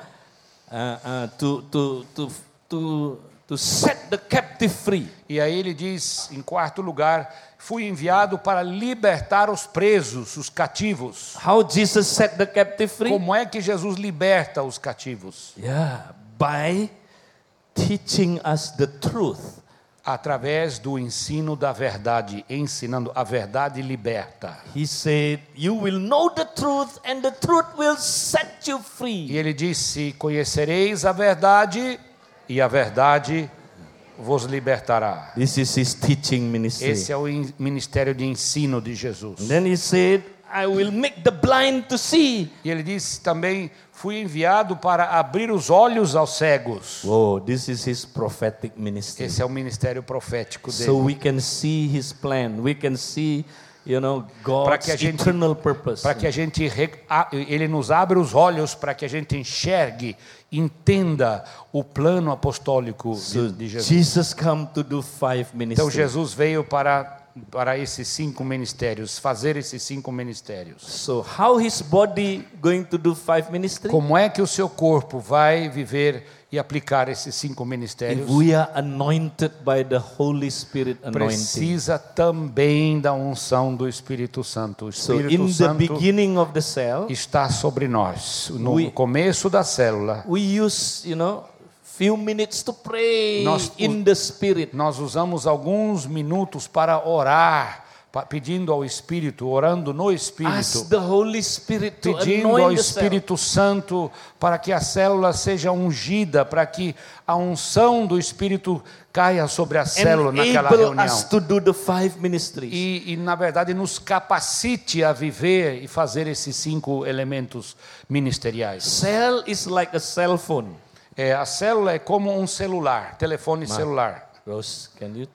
uh, uh, to, to, to, to, to set the captive free. E aí ele diz, em quarto lugar, fui enviado para libertar os presos, os cativos. How Jesus set the captive free? Como é que Jesus liberta os cativos? Yeah, by teaching us the truth. Através do ensino da verdade, ensinando a verdade liberta. He said, You will know the truth, and the truth will set you E free. ele disse: Conhecereis a verdade, e a verdade vos libertará. This is his teaching ministry. Esse é o in- ministério de ensino de Jesus. And then he said, I will make the blind to see. E ele disse também: Fui enviado para abrir os olhos aos cegos. Whoa, this is his prophetic ministry. Esse é o ministério profético So dele. we can see his plan. We can see, you know, Para que a gente- eternal purpose. Para que a gente ele nos abra os olhos para que a gente enxergue, entenda o plano apostólico So de, Jesus. Jesus come to do five Então ministries. Jesus veio para para esses cinco ministérios, fazer esses cinco ministérios? So how his body going to do five ministry? Como é que o seu corpo vai viver e aplicar esses cinco ministérios? we are anointed by the Holy Spirit anointing. Precisa também da unção do Espírito Santo. O So Espírito in the Santo beginning of the cell, está sobre nós. No We- começo da célula, use, you know, few minutes to pray Nós- in the spirit. nós usamos alguns minutos para orar, pedindo ao Espírito, orando no Espírito, pedindo ao. Espírito Santo para que a célula seja ungida, para que a unção do Espírito caia sobre a célula naquela reunião. us to do the five ministries. E, e, na verdade, nos capacite a viver e fazer esses cinco elementos ministeriais. Cell is like a cell phone. É, a célula é como um celular, telefone celular. Rose, can you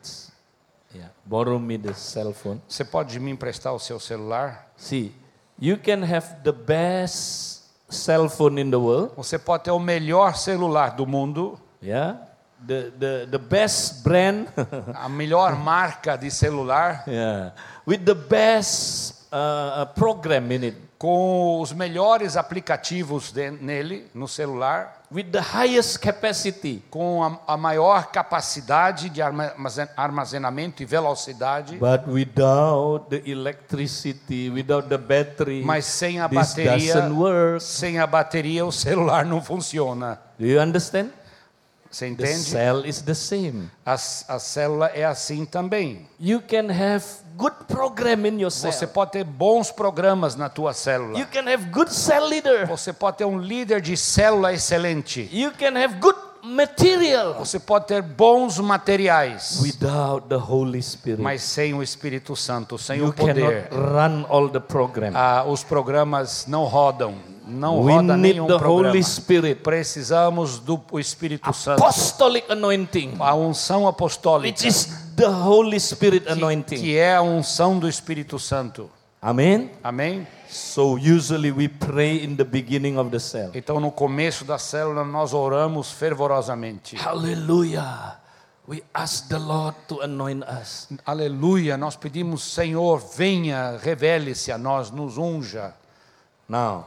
borrow me the cell phone? Você pode me emprestar o seu celular? See, you can have the best cell phone in the world. Você pode ter o melhor celular do mundo, Yeah, the the the best brand. a melhor marca de celular, yeah, with the best uh, uh, program in it, com os melhores aplicativos de- nele, no celular, with the highest capacity. com a, a maior capacidade de armazen- armazenamento e velocidade, But without the electricity, without the battery, mas sem a this bateria, doesn't work. sem a bateria o celular não funciona. Do you understand? Você The entende? cell is the same. A, a célula é assim também. You can have good program in your cell. Você pode ter bons programas na tua célula. You can have good cell leader. Você pode ter um líder de célula excelente. You can have good material. Você pode ter bons materiais. Without the Holy Spirit, Mas sem o Espírito Santo, sem you o poder, cannot run all the program. ah, os programas não rodam. Não we roda need nenhum the programa. Holy Spirit, Precisamos do Espírito Santo. apostolic anointing, A unção apostólica, which is the Holy Spirit que, anointing. que é a unção do Espírito Santo. Amen. Amém? So usually we pray in the beginning of the cell. Então, no começo da célula, nós oramos fervorosamente. Hallelujah. We ask the Lord to anoint us. Aleluia, nós pedimos, Senhor, venha, revele-se a nós, nos unja. Now,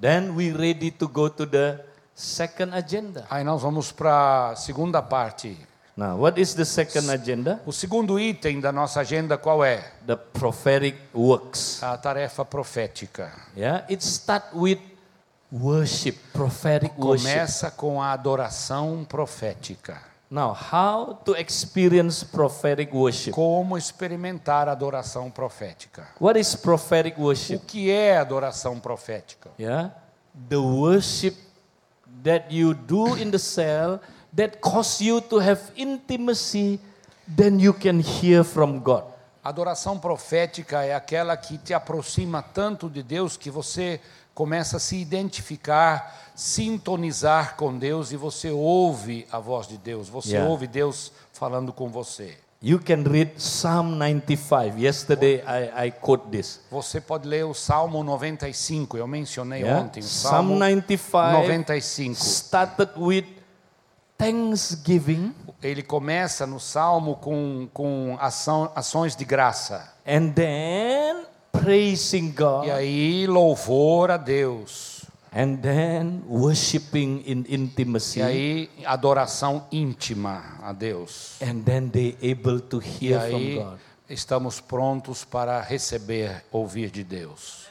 then we ready to go to the second agenda. Aí nós vamos para a segunda parte. Now, what is the second agenda? O segundo item da nossa agenda qual é? The prophetic works. A tarefa profética. Yeah, it start with worship, prophetic worship. Começa com a adoração profética. Now, how to experience prophetic worship? Como experimentar adoração profética? What is prophetic O worship? que é adoração profética? Yeah, the worship that you do in the cell that cause you to have intimacy, then you can hear from God. Adoração profética é aquela que te aproxima tanto de Deus que você começa a se identificar, sintonizar com Deus e você ouve a voz de Deus, você Yeah. ouve Deus falando com você. You can read Psalm 95. Yesterday I, I quote this. Você pode ler o Salmo 95, eu mencionei Yeah? ontem, o Psalm Salmo 95 95. started with thanksgiving Ele começa no Salmo com, com ação, ações de graça. and then praising God E aí, louvor a Deus. and then worshiping in intimacy E aí, adoração íntima a Deus. and then they able to E hear aí, from God. estamos prontos para receber, ouvir de Deus.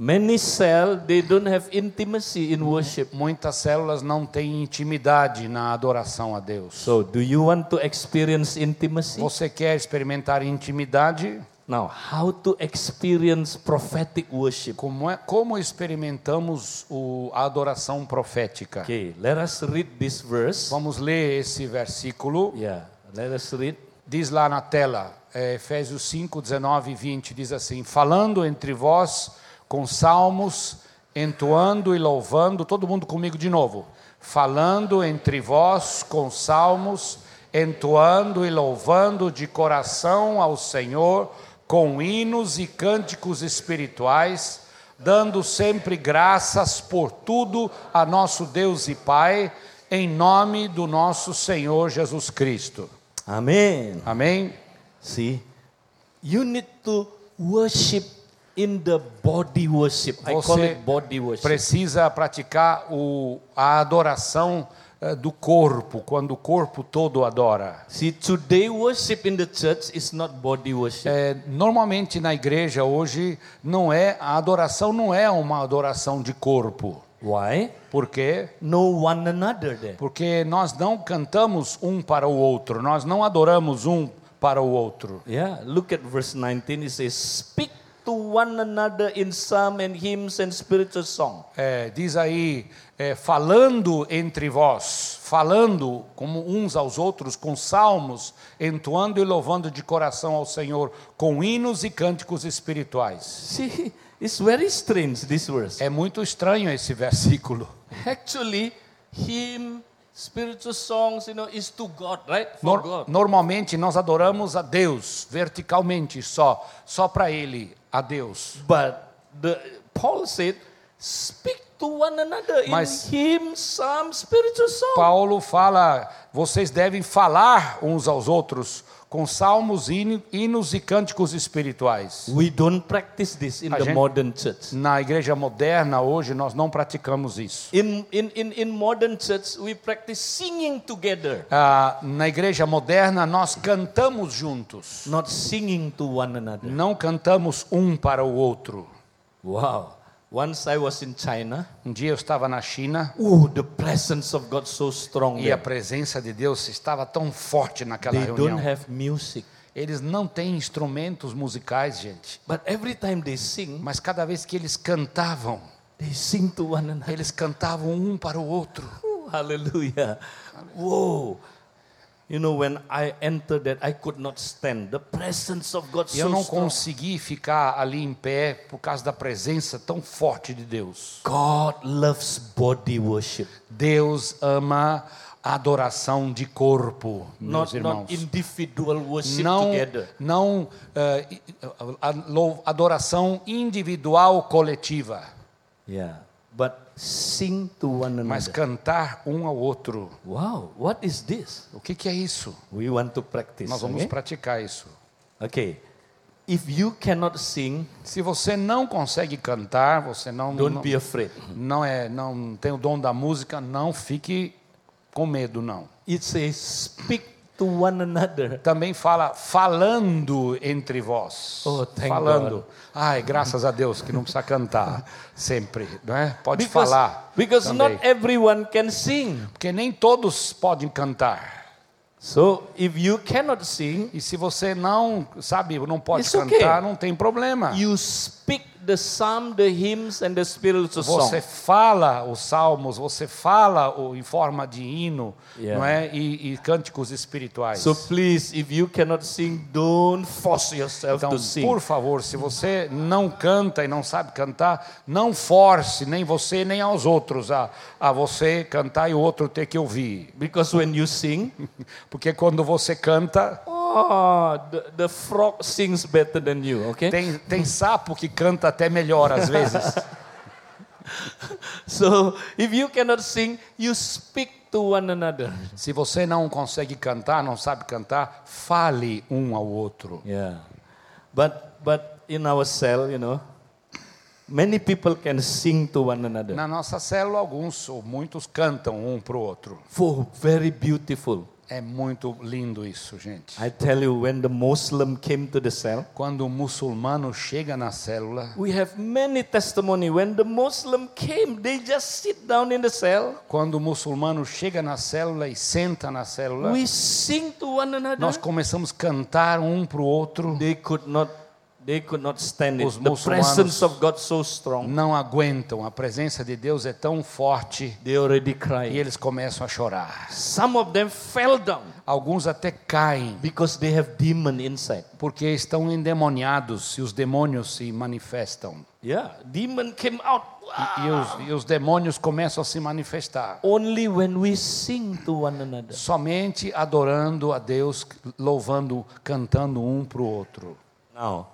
Many cell they don't have intimacy in worship. Muitas células não têm intimidade na adoração a Deus. So do you want to experience intimacy? Você quer experimentar intimidade? Now, how to experience prophetic worship? Como, é, como experimentamos o, a adoração profética? Okay, let us read this verse. Vamos ler esse versículo. Yeah, let us read. Diz lá na tela, é, Efésios 5, 19 e 20, diz assim: Falando entre vós com salmos, entoando e louvando, todo mundo comigo de novo. Falando entre vós com salmos, entoando e louvando de coração ao Senhor, com hinos e cânticos espirituais, dando sempre graças por tudo a nosso Deus e Pai, em nome do nosso Senhor Jesus Cristo. Amen. Amém? See, you need to worship in the body worship. I call Você it body worship. precisa praticar o, a adoração do corpo, quando o corpo todo adora. See, today worship in the church is not body worship. É, normalmente na igreja hoje não é a adoração não é uma adoração de corpo. Why? Por quê? No one another there. Porque nós não cantamos um para o outro, nós não adoramos um para o outro. Yeah, look at verse 19. It says, Speak to one another in psalm and hymns and spiritual song. É, diz aí, é, falando entre vós, falando como uns aos outros, com salmos, entoando e louvando de coração ao Senhor, com hinos e cânticos espirituais. See, it's very strange, this verse. É muito estranho esse versículo. Actually, hymn, spiritual songs, you know, is to God, right? For normalmente nós adoramos a Deus verticalmente só, só para Ele, a Deus. But the Paul said, speak to one another Mas- in hymns, psalms, spiritual songs. Paulo fala, vocês devem falar uns aos outros com salmos, hino- hinos e cânticos espirituais. We don't practice this in A the gente- modern church. Na igreja moderna hoje nós não praticamos isso. In, in, in, in modern church, we practice singing together, Ah, na igreja moderna nós cantamos juntos, not singing to one another. não cantamos um para o outro. Wow. Once I was in China. Um dia eu estava na China Oh, the presence of God so strong e a presença de Deus estava tão forte naquela They don't reunião. have music. Eles não têm instrumentos musicais, gente. But every time they sing, Mas cada vez que eles cantavam, they sing to one another. eles cantavam um para o outro. Oh, hallelujah. Whoa. You know, when I entered that, I could not stand. The presence of God E eu so não strong. consegui ficar ali em pé por causa da presença tão forte de Deus. God loves body worship, Deus ama adoração de corpo, meus not, irmãos. not individual worship Não, together. não lou- adoração individual coletiva, Yeah. But sing to one mas another. cantar um ao outro. Wow, what is this? O que, que é isso? We want to practice. Nós vamos okay? praticar isso. Okay. If you cannot sing, Se você não consegue cantar, você não don't não, be afraid. não é não tem o dom da música, não fique com medo não. It says, speak to one another. Também fala falando entre vós. Oh, falando. God. Ai, graças a Deus que não precisa cantar sempre, não é? Pode Because, falar. because também. not everyone can sing. Porque nem todos podem cantar. So if you cannot sing, E se você não, sabe, não pode It's okay. cantar, não tem problema. you speak the psalm, the hymns, and the spiritual Você song. fala os salmos, você fala o, em forma de hino, Yeah. não é? E, e cânticos espirituais. So please, if you cannot sing, don't force yourself Então, to sing. por favor, se você não canta e não sabe cantar, não force nem você nem aos outros a, a você cantar e o outro ter que ouvir. Because when you sing, Porque quando você canta, oh, the, the frog sings better than you, okay? tem, tem sapo que canta até melhor às vezes. So if you cannot sing, you speak to one another. Se você não consegue cantar, não sabe cantar, fale um ao outro. Yeah. But but in our cell, you know, many people can sing to one another. Na nossa célula, alguns ou muitos cantam um para o outro. For very beautiful. É muito lindo isso, gente. I tell you, when the Muslim came to the cell, Quando o muçulmano chega na célula, we have many testimony. When the Muslim came, they just sit down in the cell. quando o muçulmano chega na célula e senta na célula, We sing to one another. nós começamos a cantar um para o outro. They could not. They could not stand Os it. The muçulmanos- presence of God so strong. Não aguentam, a presença de Deus é tão forte They already e eles começam a chorar. Some of them fell down Alguns até caem because they have demon inside. porque estão endemoniados e os demônios se manifestam. Yeah, demon came out. E, e os, e os demônios começam a se manifestar. Only when we sing to one another. Somente adorando a Deus, louvando, cantando um para o outro. Now,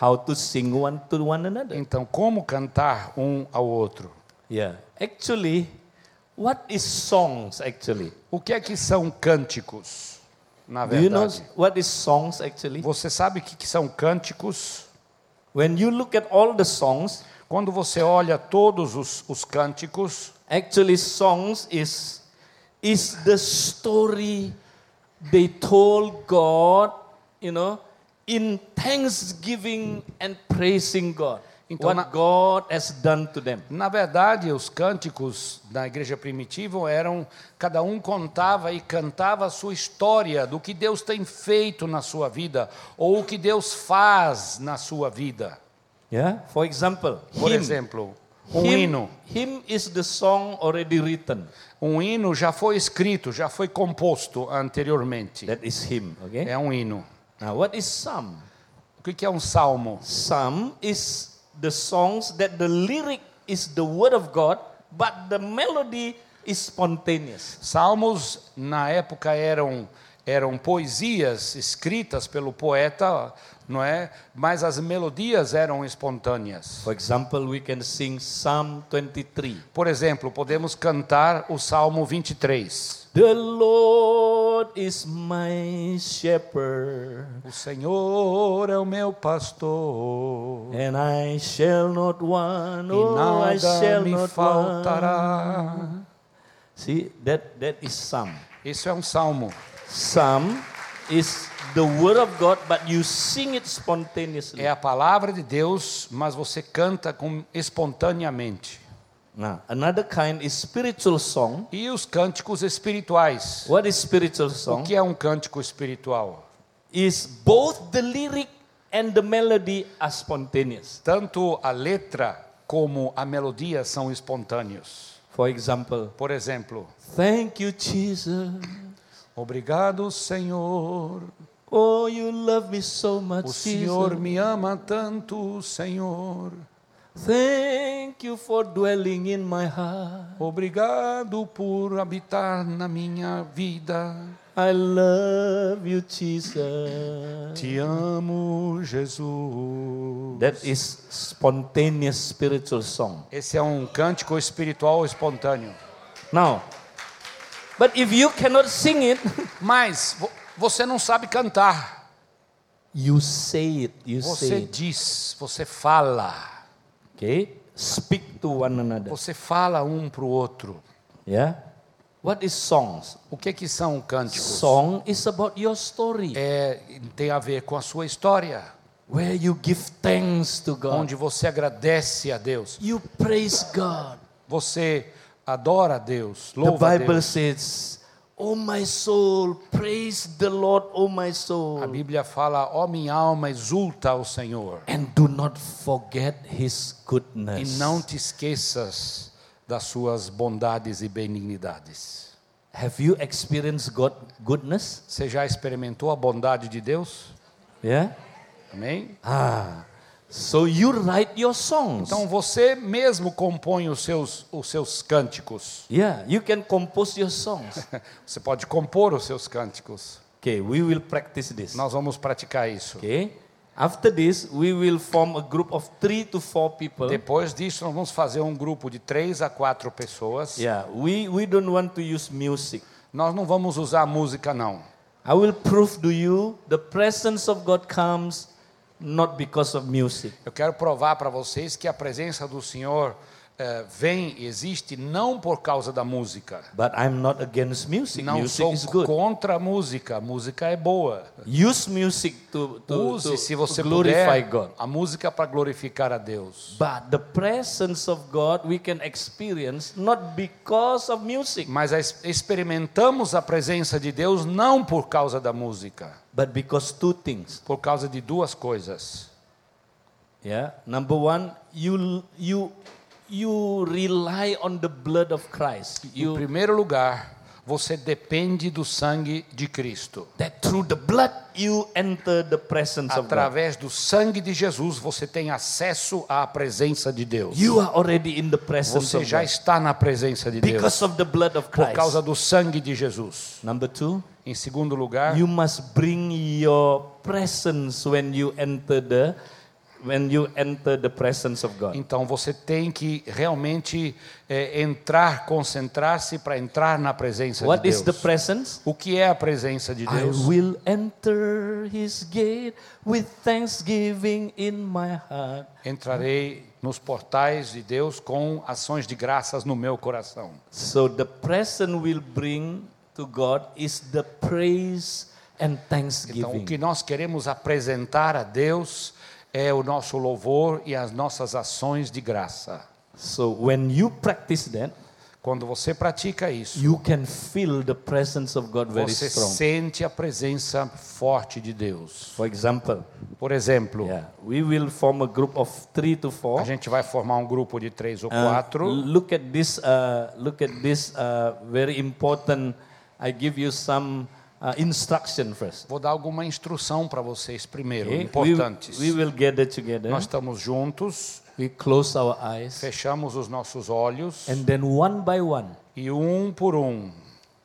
how to sing one to one another? Então, como cantar um ao outro? Yeah. Actually, what is songs actually? O que é que são cânticos? na Do you know verdade. what is songs actually? Você sabe o que, que são cânticos? When you look at all the songs, Quando você olha todos os, os cânticos, actually songs is is the story they told God, you know, in thanksgiving and praising God. Então, what na- God has done to them. na verdade, os cânticos da igreja primitiva eram, cada um contava e cantava a sua história do que Deus tem feito na sua vida, ou o que Deus faz na sua vida. Yeah? For example, Por hymn. exemplo, um hymn, hino. hymn is the song already written. Um hino já foi escrito, já foi composto anteriormente. That is hymn, okay? É um hino. Now what is psalm? O que é um salmo? Psalm is the songs that the lyric is the word of God, but the melody is spontaneous. Salmos na época eram eram poesias escritas pelo poeta, não é? Mas as melodias eram espontâneas. For example, we can sing Psalm 23. Por exemplo, podemos cantar o Salmo 23. The Lord is my shepherd, O Senhor é o meu pastor, and I shall not want. e Oh, I nada shall me not want. faltará. See, that, that is Psalm. Isso é um salmo. Psalm is the word of God, but you sing it spontaneously. É a palavra de Deus, mas você canta com espontaneamente. Now, another kind is spiritual song. E os cânticos espirituais. What is spiritual O song? que é um cântico espiritual? Is both the lyric and the melody are spontaneous. Tanto a letra como a melodia são espontâneos. For example, Por exemplo, thank you, Jesus. obrigado, Senhor. Oh, you love me so much, O Senhor Jesus. me ama tanto, Senhor. Thank you for dwelling in my heart. Obrigado por habitar na minha vida. I love you, Jesus. Te amo, Jesus. That is spontaneous spiritual song. Esse é um cântico espiritual espontâneo. Now, but if you cannot sing it, Mas vo- você não sabe cantar. you say it. You say Você it. diz, você fala. Okay? Speak to one another. Você fala um para o outro. Yeah? What is songs? O que que são cânticos? Song is about your story. É, tem a ver com a sua história, Where you give thanks to God. onde você agradece a Deus, You praise God. você adora a Deus, The louva a Bible Deus. says, Oh my soul, praise the Lord, oh my A soul. Bíblia fala: "Ó minha alma, exulta ao Senhor And do not forget his e goodness. não te esqueças das suas bondades e benignidades." Have you experienced God goodness? Você já experimentou a bondade de Deus? Yeah? Amém? Ah. So you write your songs. Então você mesmo compõe os seus os seus cânticos. Yeah, you can compose your songs. Você pode compor os seus cânticos. Okay, we will practice this. Nós vamos praticar isso. Okay? After this, we will form a group of three to four people. Depois disso, nós vamos fazer um grupo de três a quatro pessoas. Yeah, we, we don't want to use music. Nós não vamos usar música, não. I will prove to you the presence of God comes not because of music. Eu quero provar para vocês que a presença do Senhor eh, vem, existe, não por causa da música. But I'm not against music. Não music sou is good. contra a música. A música é boa. Use music to, to, Use, to, se to você glorify puder, God. a música para glorificar a Deus. But the presence of God we can experience not because of music, Mas experimentamos a presença de Deus não por causa da música, but because two things. por causa de duas coisas. Yeah. Number one, you you you rely on the blood of Christ. Em You primeiro lugar, você depende do sangue de Cristo. that through the blood you enter the presence. Através do sangue de Jesus, você tem acesso à presença de Deus. You are already in the presence Você of já está na presença de Deus because of the blood of por Christ. causa do sangue de Jesus. Number two, Em segundo lugar, you must bring your presence when you enter the when you enter the presence of God. Então você tem que realmente é, entrar, concentrar-se para entrar na presença What de is the Deus. presence? O que é a presença de I Deus? will enter his gate with thanksgiving in my heart. Entrarei nos portais de Deus com ações de graças no meu coração. So the present will bring to God is the praise and Então, o thanksgiving. que nós queremos apresentar a Deus é o nosso louvor e as nossas ações de graça. So when you practice that, Quando você pratica isso, you can feel the presence of God very você strong. sente a presença forte de Deus. For example, Por exemplo, yeah, we will form a group of three to a four. gente vai formar um grupo de três ou Uh, quatro. look at this. Uh, look at this. Uh, very important. I give you some uh, instruction first. Vou dar alguma instrução para vocês primeiro, Okay? We, importantes. we will gather together. Nós estamos juntos, We close our eyes, fechamos os nossos olhos and then one by one, e um por um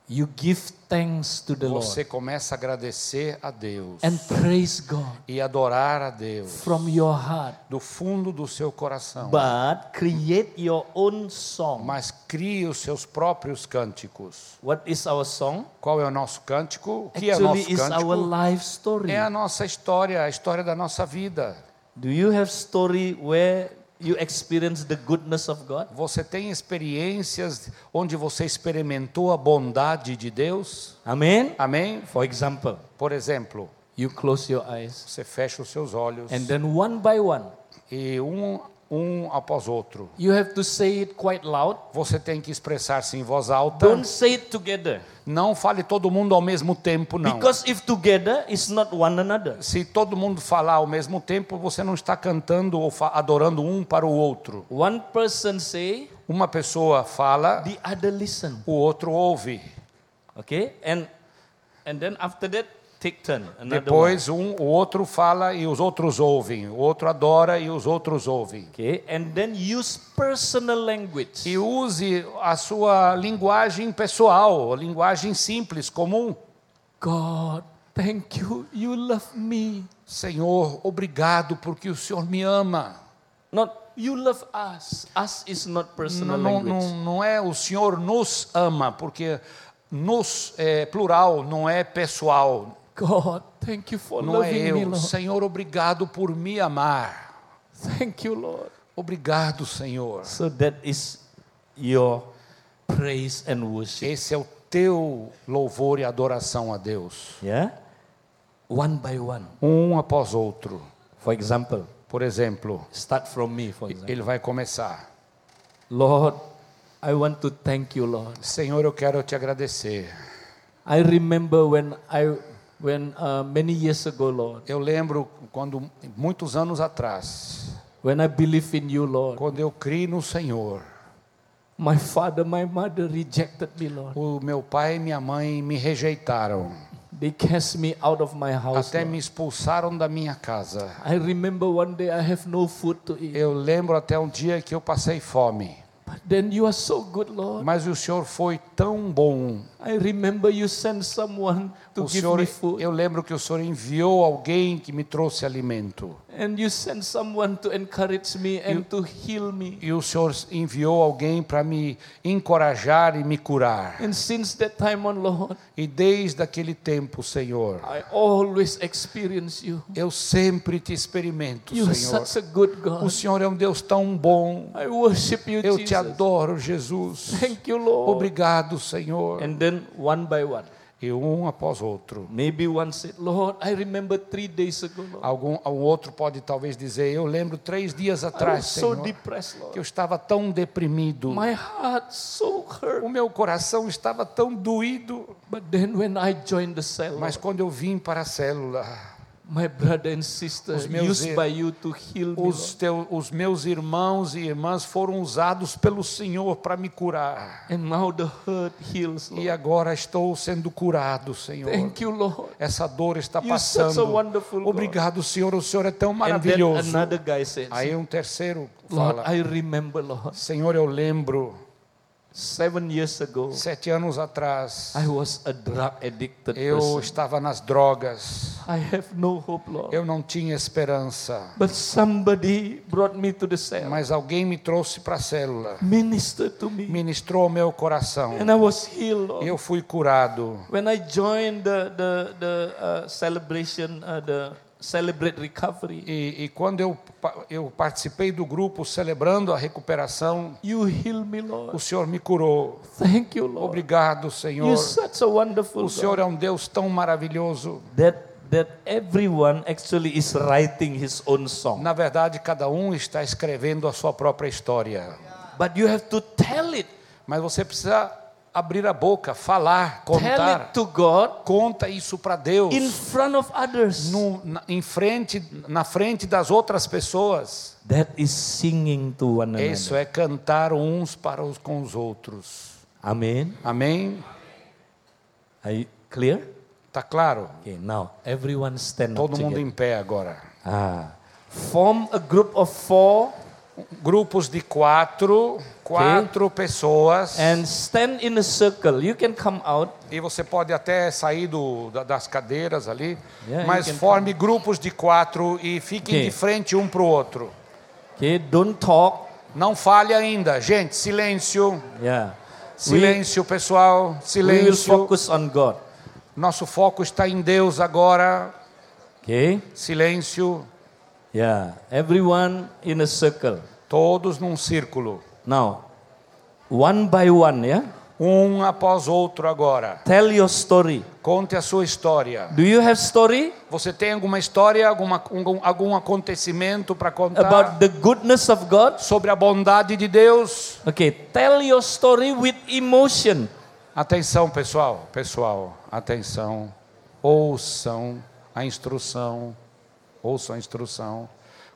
you give thanks to the você Lord começa a agradecer a Deus and praise God e adorar a Deus from your heart. do fundo do seu coração. But create your own song. Mas crie os seus próprios cânticos. What is our song? Qual é o nosso cântico? O que é Actually, nosso is our cântico? life story. É a nossa história, a história da nossa vida. Do you have story where you experience the goodness of God? Você tem experiências onde você experimentou a bondade de Deus? Amen. Amém? For example, Por exemplo, you close your eyes, você fecha os seus olhos and then one by one, e um, um após outro. you have to say it quite loud. Você tem que expressar-se em voz alta. Don't say it together. Não fale todo mundo ao mesmo tempo, não. Because if together, it's not one another. Se todo mundo falar ao mesmo tempo, você não está cantando ou adorando um para o outro. One person say, Uma pessoa fala, the other listen. o outro ouve. Okay? And and then after that, one. Depois um, o outro fala e os outros ouvem. O outro adora e os outros ouvem. Okay? And then use personal language. E use a sua linguagem pessoal, a linguagem simples, comum. God, thank you. You love me. Senhor, obrigado porque o Senhor me ama. Not you love us. Us is not personal Não, não, language. não, não é o Senhor nos ama, porque nos é plural, não é pessoal. God, thank you for Não é me, eu. Lord. Senhor, obrigado por me amar. Thank you, Lord. Obrigado, Senhor. So that is your praise and worship. Esse é o teu louvor e adoração a Deus. Yeah? One by one. Um após outro. For example, Por exemplo, start from me, for example. ele vai começar. Lord, I want to thank you, Lord. Senhor, eu quero te agradecer. I remember when I when uh, many years ago, Lord, Eu lembro quando muitos anos atrás, when I believe in you, Lord, quando eu criei no Senhor, my father, my mother rejected me, Lord. o meu pai e minha mãe me rejeitaram, They cast me out of my house. até Lord. me expulsaram da minha casa. I remember one day I have no food to eat. Eu lembro até um dia que eu passei fome, But then you are so good, Lord. mas o Senhor foi tão bom. I remember you sent someone O Senhor, eu lembro que o Senhor enviou alguém que me trouxe alimento. And you sent someone to encourage me and to heal me. E o Senhor enviou alguém para me encorajar e me curar. And since that time on, Lord, E desde aquele tempo, Senhor, I always experience you. eu sempre te experimento, You are Senhor. such a good O God. Senhor é um Deus tão bom. I worship you, Eu te Jesus. adoro, Jesus. Thank you, Lord. Obrigado, Senhor. And then one by one, E um após outro. maybe one said, Lord, I remember three days ago, Lord. Algum um outro pode talvez dizer: Eu lembro três dias atrás, was so Senhor, depressed, que Lord. eu estava tão deprimido. My heart so hurt. O meu coração estava tão doído. But then when I joined the cell, Mas quando eu vim para a célula, my brother and sister Os meus used by you to heal me, os, Lord. teu, os meus irmãos e irmãs foram usados pelo Senhor para me curar. And now the hurt heals, Lord. E agora estou sendo curado, Senhor. Thank you, Lord. Essa dor está You're such a passando. wonderful God. Obrigado, Senhor. O Senhor é tão And then maravilhoso. another guy says, Aí um terceiro Lord, fala: I remember, Lord. Senhor, eu lembro seven years ago, Sete anos atrás, I was a drug addicted eu person. estava nas drogas. I have no hope, Lord. Eu não tinha esperança. But somebody brought me to the cell, Mas alguém me trouxe para a célula, ministered to me, ministrou meu coração. and I was healed, Lord. Eu fui curado. When I joined the the the uh, celebration, uh, the celebrate recovery, E, e quando eu, eu participei do grupo celebrando a recuperação, you healed me, o Lord. Senhor me curou. Thank you, Lord. Obrigado, Senhor. You're such a wonderful O Senhor God. é um Deus tão maravilhoso. That that everyone actually is writing his own song. Na verdade, cada um está escrevendo a sua própria história. But you have to tell it. Mas você precisa abrir a boca, falar, contar. God Conta isso para Deus. in front of others. No, na, em frente, na frente das outras pessoas. That is singing to one another. Isso é cantar uns para os com os outros. Amém? Are you clear? Tá claro? Okay, now everyone stand up Todo mundo together. em pé agora. Ah. Form a group of four Grupos de quatro, quatro pessoas. and stand in a circle. You can come out. E você pode até sair do, da- das cadeiras ali, Yeah, mas forme grupos de quatro e fiquem Okay. de frente um para o outro. Okay, don't talk. Não fale ainda, gente. Silêncio, Yeah. We, silêncio, pessoal. we will Silêncio. focus on God. Nosso foco está em Deus agora. Okay? Silêncio. Yeah. Everyone in a circle. Todos num círculo, Now, one by one, yeah? um após outro agora. Tell your story. Conte a sua história. Do you have story Você tem alguma história, alguma, algum, algum acontecimento para contar about the goodness of God? sobre a bondade de Deus? Okay, tell your story with emotion. Atenção, pessoal, pessoal, atenção. Ouçam a instrução. Ouçam a instrução.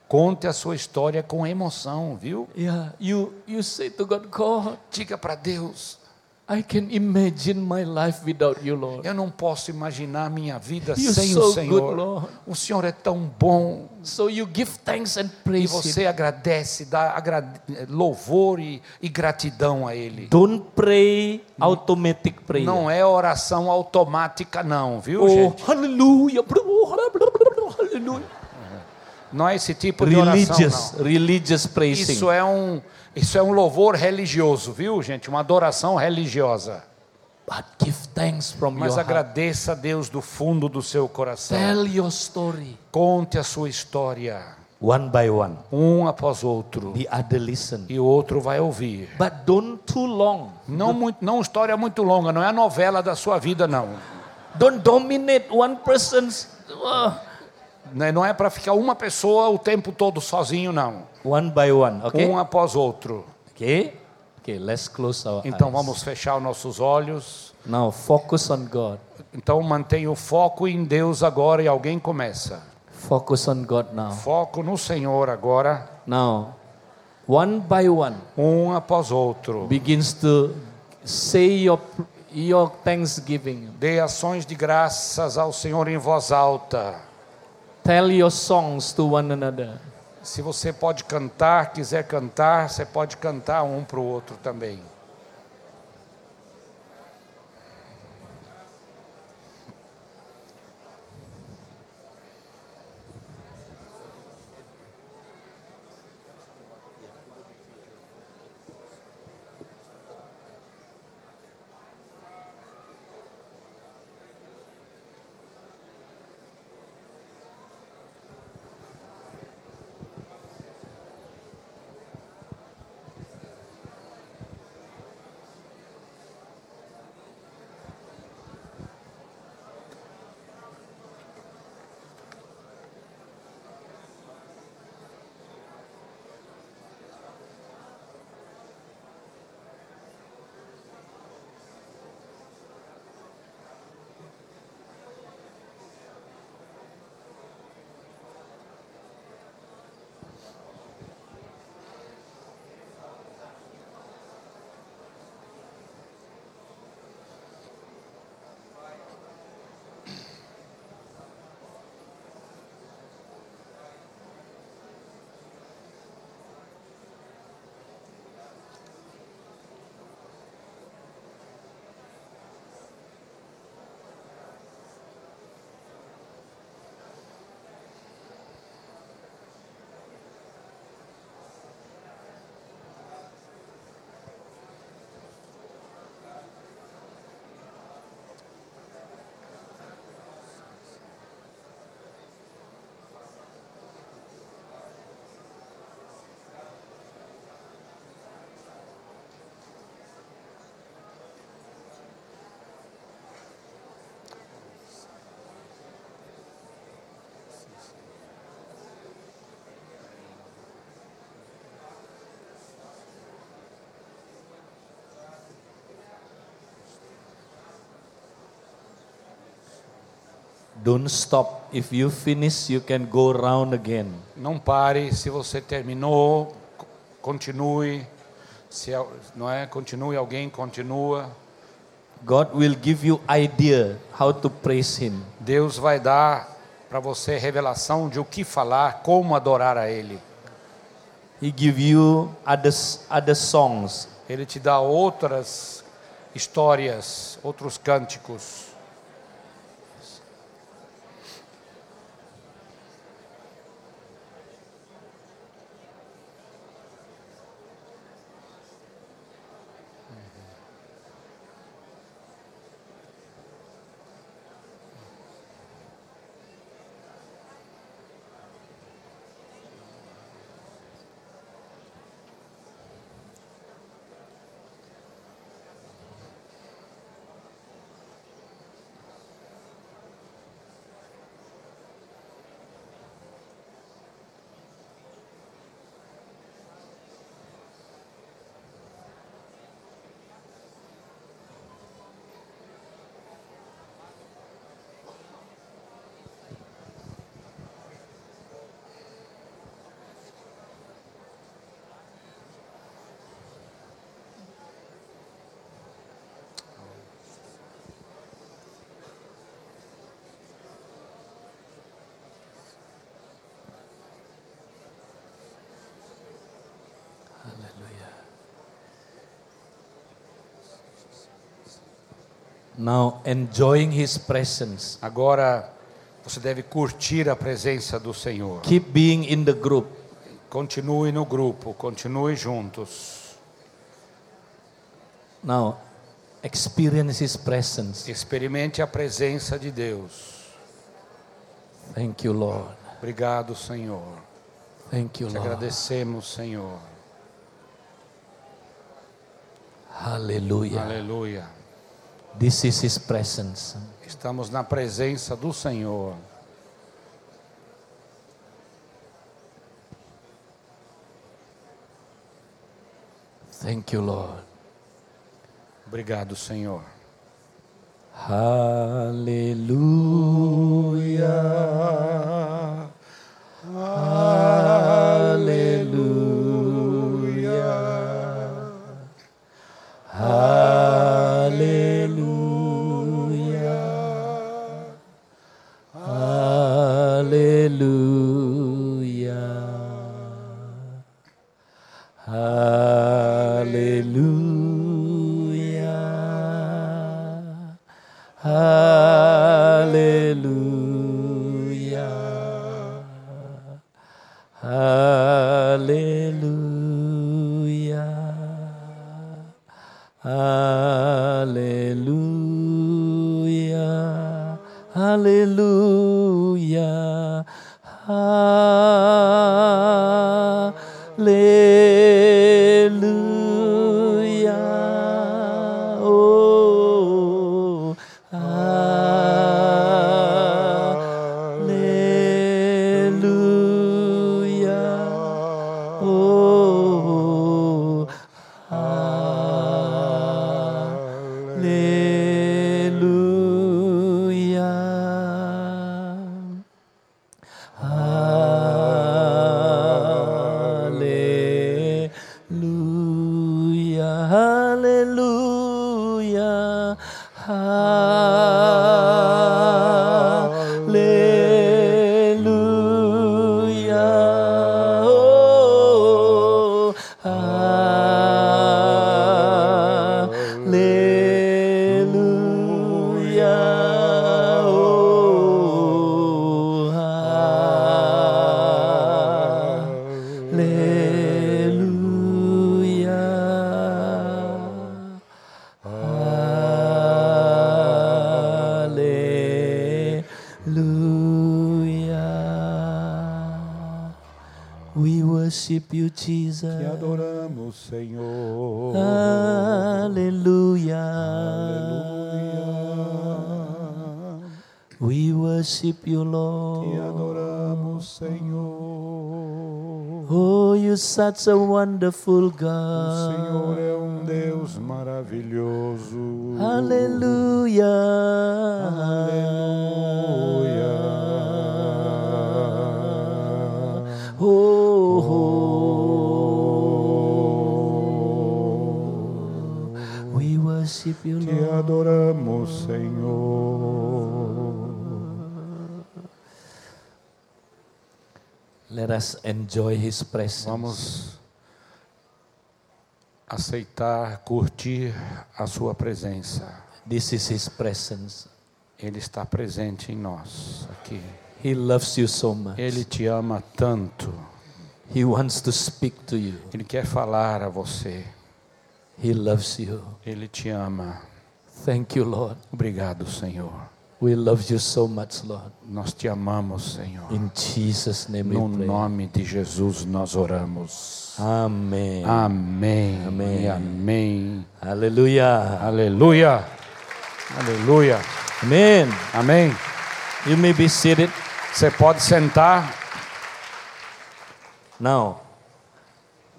Conte a sua história com emoção, viu? Yeah, you you say to God, God, Diga para Deus: I can imagine my life without you, Lord. Eu não posso imaginar minha vida You're sem so o good, Senhor. Lord. O Senhor é tão bom. So you give thanks and E praise você Him. agradece, dá agra- louvor e, e gratidão a Ele. Don't pray automatic prayer. Não é oração automática, não, viu, Oh, gente? hallelujah. Hallelujah. Não é esse tipo de oração, Religious, não. religious praising. Isso é um, isso é um louvor religioso, viu, gente? Uma adoração religiosa. But give thanks from Mas your heart. agradeça a Deus do fundo do seu coração. Tell your story. Conte a sua história, One by one. um após outro, The other listen. e o outro vai ouvir. But don't too long. Não, muito, não história muito longa, não é a novela da sua vida, não. Don't dominate one person's. uh, Né, Não é para ficar uma pessoa o tempo todo sozinho, não. one by one. Okay. Um após outro. Okay. Okay. Let's close our Então eyes. vamos fechar os nossos olhos. Now focus on God. Então mantenha o foco em Deus agora e alguém começa. Focus on God now. Foco no Senhor agora, Now, one by one, um após outro. begins to say your your thanksgiving. Dê ações de graças ao Senhor em voz alta. Tell your songs to one another. Se você pode cantar, quiser cantar, você pode cantar um para o outro também. Don't stop. If you finish, you can go round again. Não pare, se você terminou, co- continue. Se não é, continue, alguém continua. God will give you idea how to praise him. Deus vai dar para você revelação de o que falar, como adorar a Ele. He give you other other songs. Ele te dá outras histórias, outros cânticos. Now enjoying his presence. Agora você deve curtir a presença do Senhor. Keep being in the group. Continue no grupo, continue juntos. Now experience his presence. Experimente a presença de Deus. Thank you, Lord. Obrigado, Senhor. Thank you, Te Lord. agradecemos, Senhor. Hallelujah. Aleluia. This is his presence. Estamos na presença do Senhor. Thank you, Lord. Obrigado, Senhor. Hallelujah. Hallelujah. Hallelujah. Hallelujah. Such a wonderful oh, God. Us enjoy His presence. Vamos aceitar, curtir a Sua presença. This is His presence. Ele está presente em nós aqui. He loves you so much. Ele te ama tanto. He wants to speak to you. Ele quer falar a você. He loves you. Ele te ama. Thank you, Lord. Obrigado, Senhor. We love you so much, Lord. Nós te amamos, Senhor. In Jesus' name No we pray. nome de Jesus nós oramos. Amém. Amém. E amém. Hallelujah. Aleluia. Aleluia. Amen. Amém. You may be seated. Você pode sentar. Now,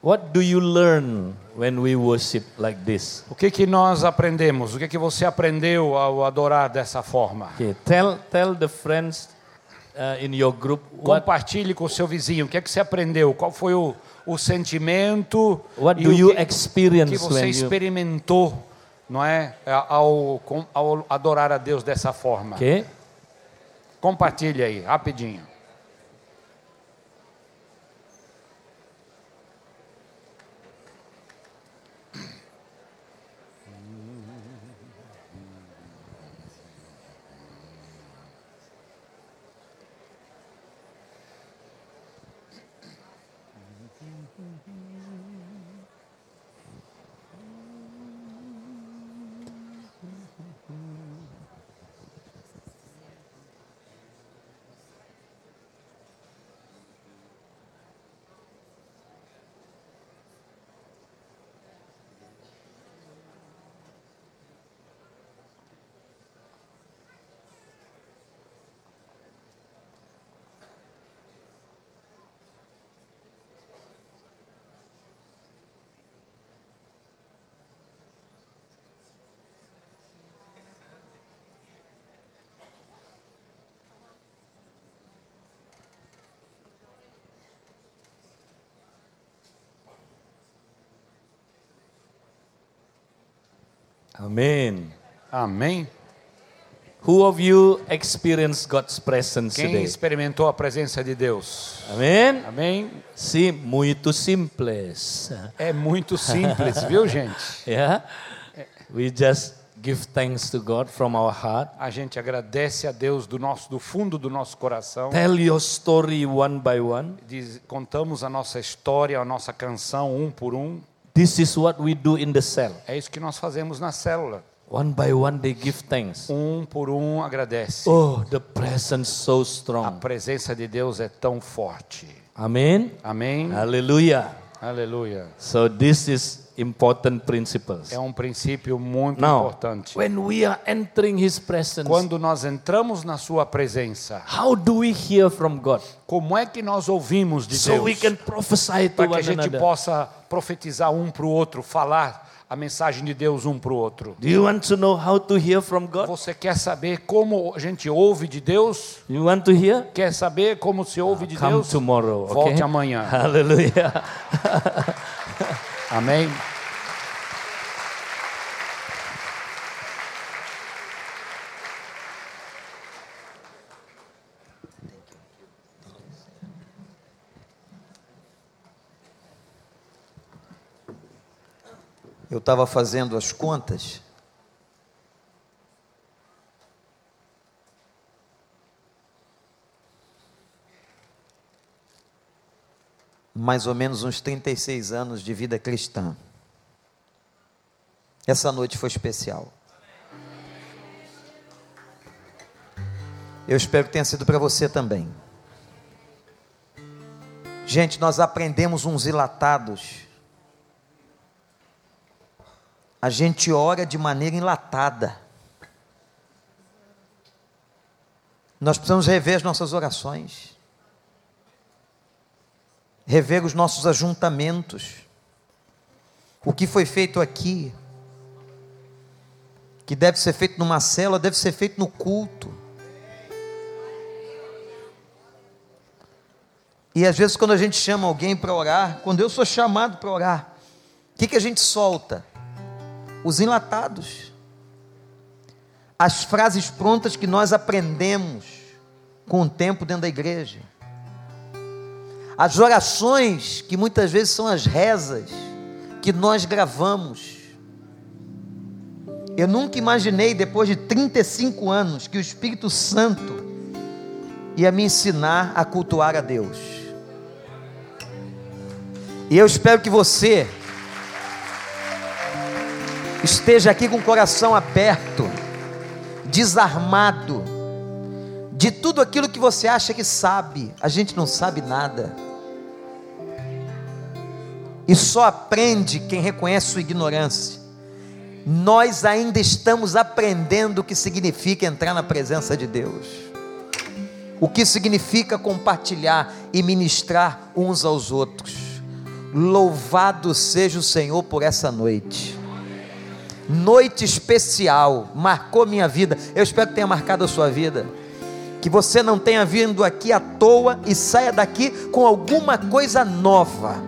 what do you learn when we worship like this? O que que nós aprendemos? O que que você aprendeu ao adorar dessa forma? Okay, tell tell the friends uh, in your group what Compartilhe com o seu vizinho. O que é que você aprendeu? Qual foi o, o sentimento what do you que, experience que você when you experimentou, não é, ao, com- ao adorar a Deus dessa forma? Okay? Compartilhe aí, rapidinho. Amen. Amém. Who of you experienced God's presence Quem today? experimentou a presença de Deus? Amen. Amém. Sim, muito simples. É muito simples, viu, gente? Yeah. We just give thanks to God from our heart. A gente agradece a Deus do nosso do fundo do nosso coração. Tell your story one by one. Diz- contamos a nossa história, a nossa canção um por um. This is what we do in the cell. É isso que nós fazemos na célula. One by one they give thanks. Um por um agradece. Oh, the presence so A strong. presença de Deus é tão forte. Amen. Amém. Hallelujah. Aleluia. So this is important principles. É um princípio muito Now, importante. when we are entering his presence, Quando nós entramos na sua presença, how do we hear from God? como é que nós ouvimos de So we Deus? can prophesy to Para que a gente another. possa profetizar um para o outro, falar a mensagem de Deus um para o outro. Do you want to know how to hear from God? Você quer saber como a gente ouve de Deus? You want to hear? Quer saber como se ouve de Come Deus? tomorrow, okay? Volte amanhã. Hallelujah. Amém? Eu estava fazendo as contas. Mais ou menos uns 36 anos de vida cristã. Essa noite foi especial. Eu espero que tenha sido para você também. Gente, nós aprendemos uns enlatados. A gente ora de maneira enlatada. Nós precisamos rever as nossas orações. Rever os nossos ajuntamentos. O que foi feito aqui, que deve ser feito numa célula, deve ser feito no culto. E às vezes, quando a gente chama alguém para orar, quando eu sou chamado para orar, o que, que a gente solta? Os enlatados, as frases prontas que nós aprendemos com o tempo dentro da igreja, as orações que muitas vezes são as rezas que nós gravamos. Eu nunca imaginei, depois de 35 anos, que o Espírito Santo ia me ensinar a cultuar a Deus. E eu espero que você esteja aqui com o coração aberto, desarmado de tudo aquilo que você acha que sabe. A gente não sabe nada. E só aprende quem reconhece sua ignorância. Nós ainda estamos aprendendo o que significa entrar na presença de Deus. O que significa compartilhar e ministrar uns aos outros. Louvado seja o Senhor por essa noite. Noite especial, marcou minha vida. Eu espero que tenha marcado a sua vida. Que você não tenha vindo aqui à toa e saia daqui com alguma coisa nova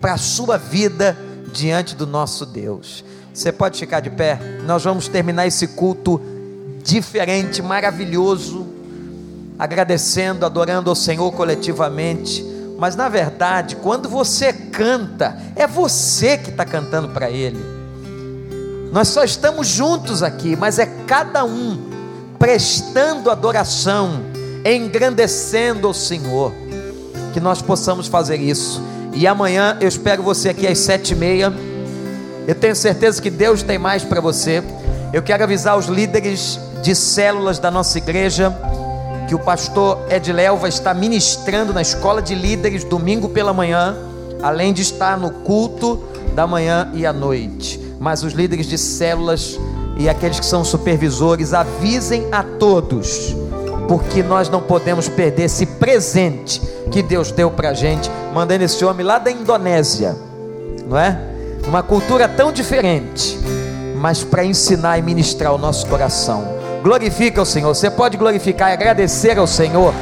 para a sua vida diante do nosso Deus. Você pode ficar de pé? Nós vamos terminar esse culto diferente, maravilhoso, agradecendo, adorando ao Senhor coletivamente. Mas na verdade, quando você canta, é você que está cantando para Ele. Nós só estamos juntos aqui, mas é cada um prestando adoração, engrandecendo o Senhor. Que nós possamos fazer isso. E amanhã eu espero você aqui às sete e meia. Eu tenho certeza que Deus tem mais para você. Eu quero avisar os líderes de células da nossa igreja que o pastor Ediléu vai estar ministrando na escola de líderes domingo pela manhã, além de estar no culto da manhã e à noite. Mas os líderes de células e aqueles que são supervisores avisem a todos, porque nós não podemos perder esse presente que Deus deu para a gente, mandando esse homem lá da Indonésia, não é? Uma cultura tão diferente, mas para ensinar e ministrar o nosso coração. Glorifica o Senhor. Você pode glorificar e agradecer ao Senhor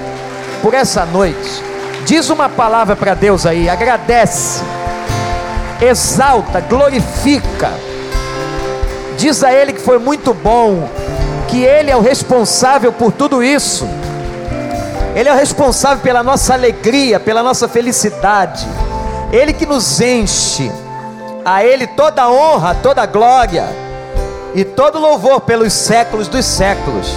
por essa noite. Diz uma palavra para Deus aí, agradece, exalta, glorifica. Diz a Ele que foi muito bom, que Ele é o responsável por tudo isso. Ele é o responsável pela nossa alegria, pela nossa felicidade. Ele que nos enche. A Ele toda a honra, toda a glória e todo louvor pelos séculos dos séculos.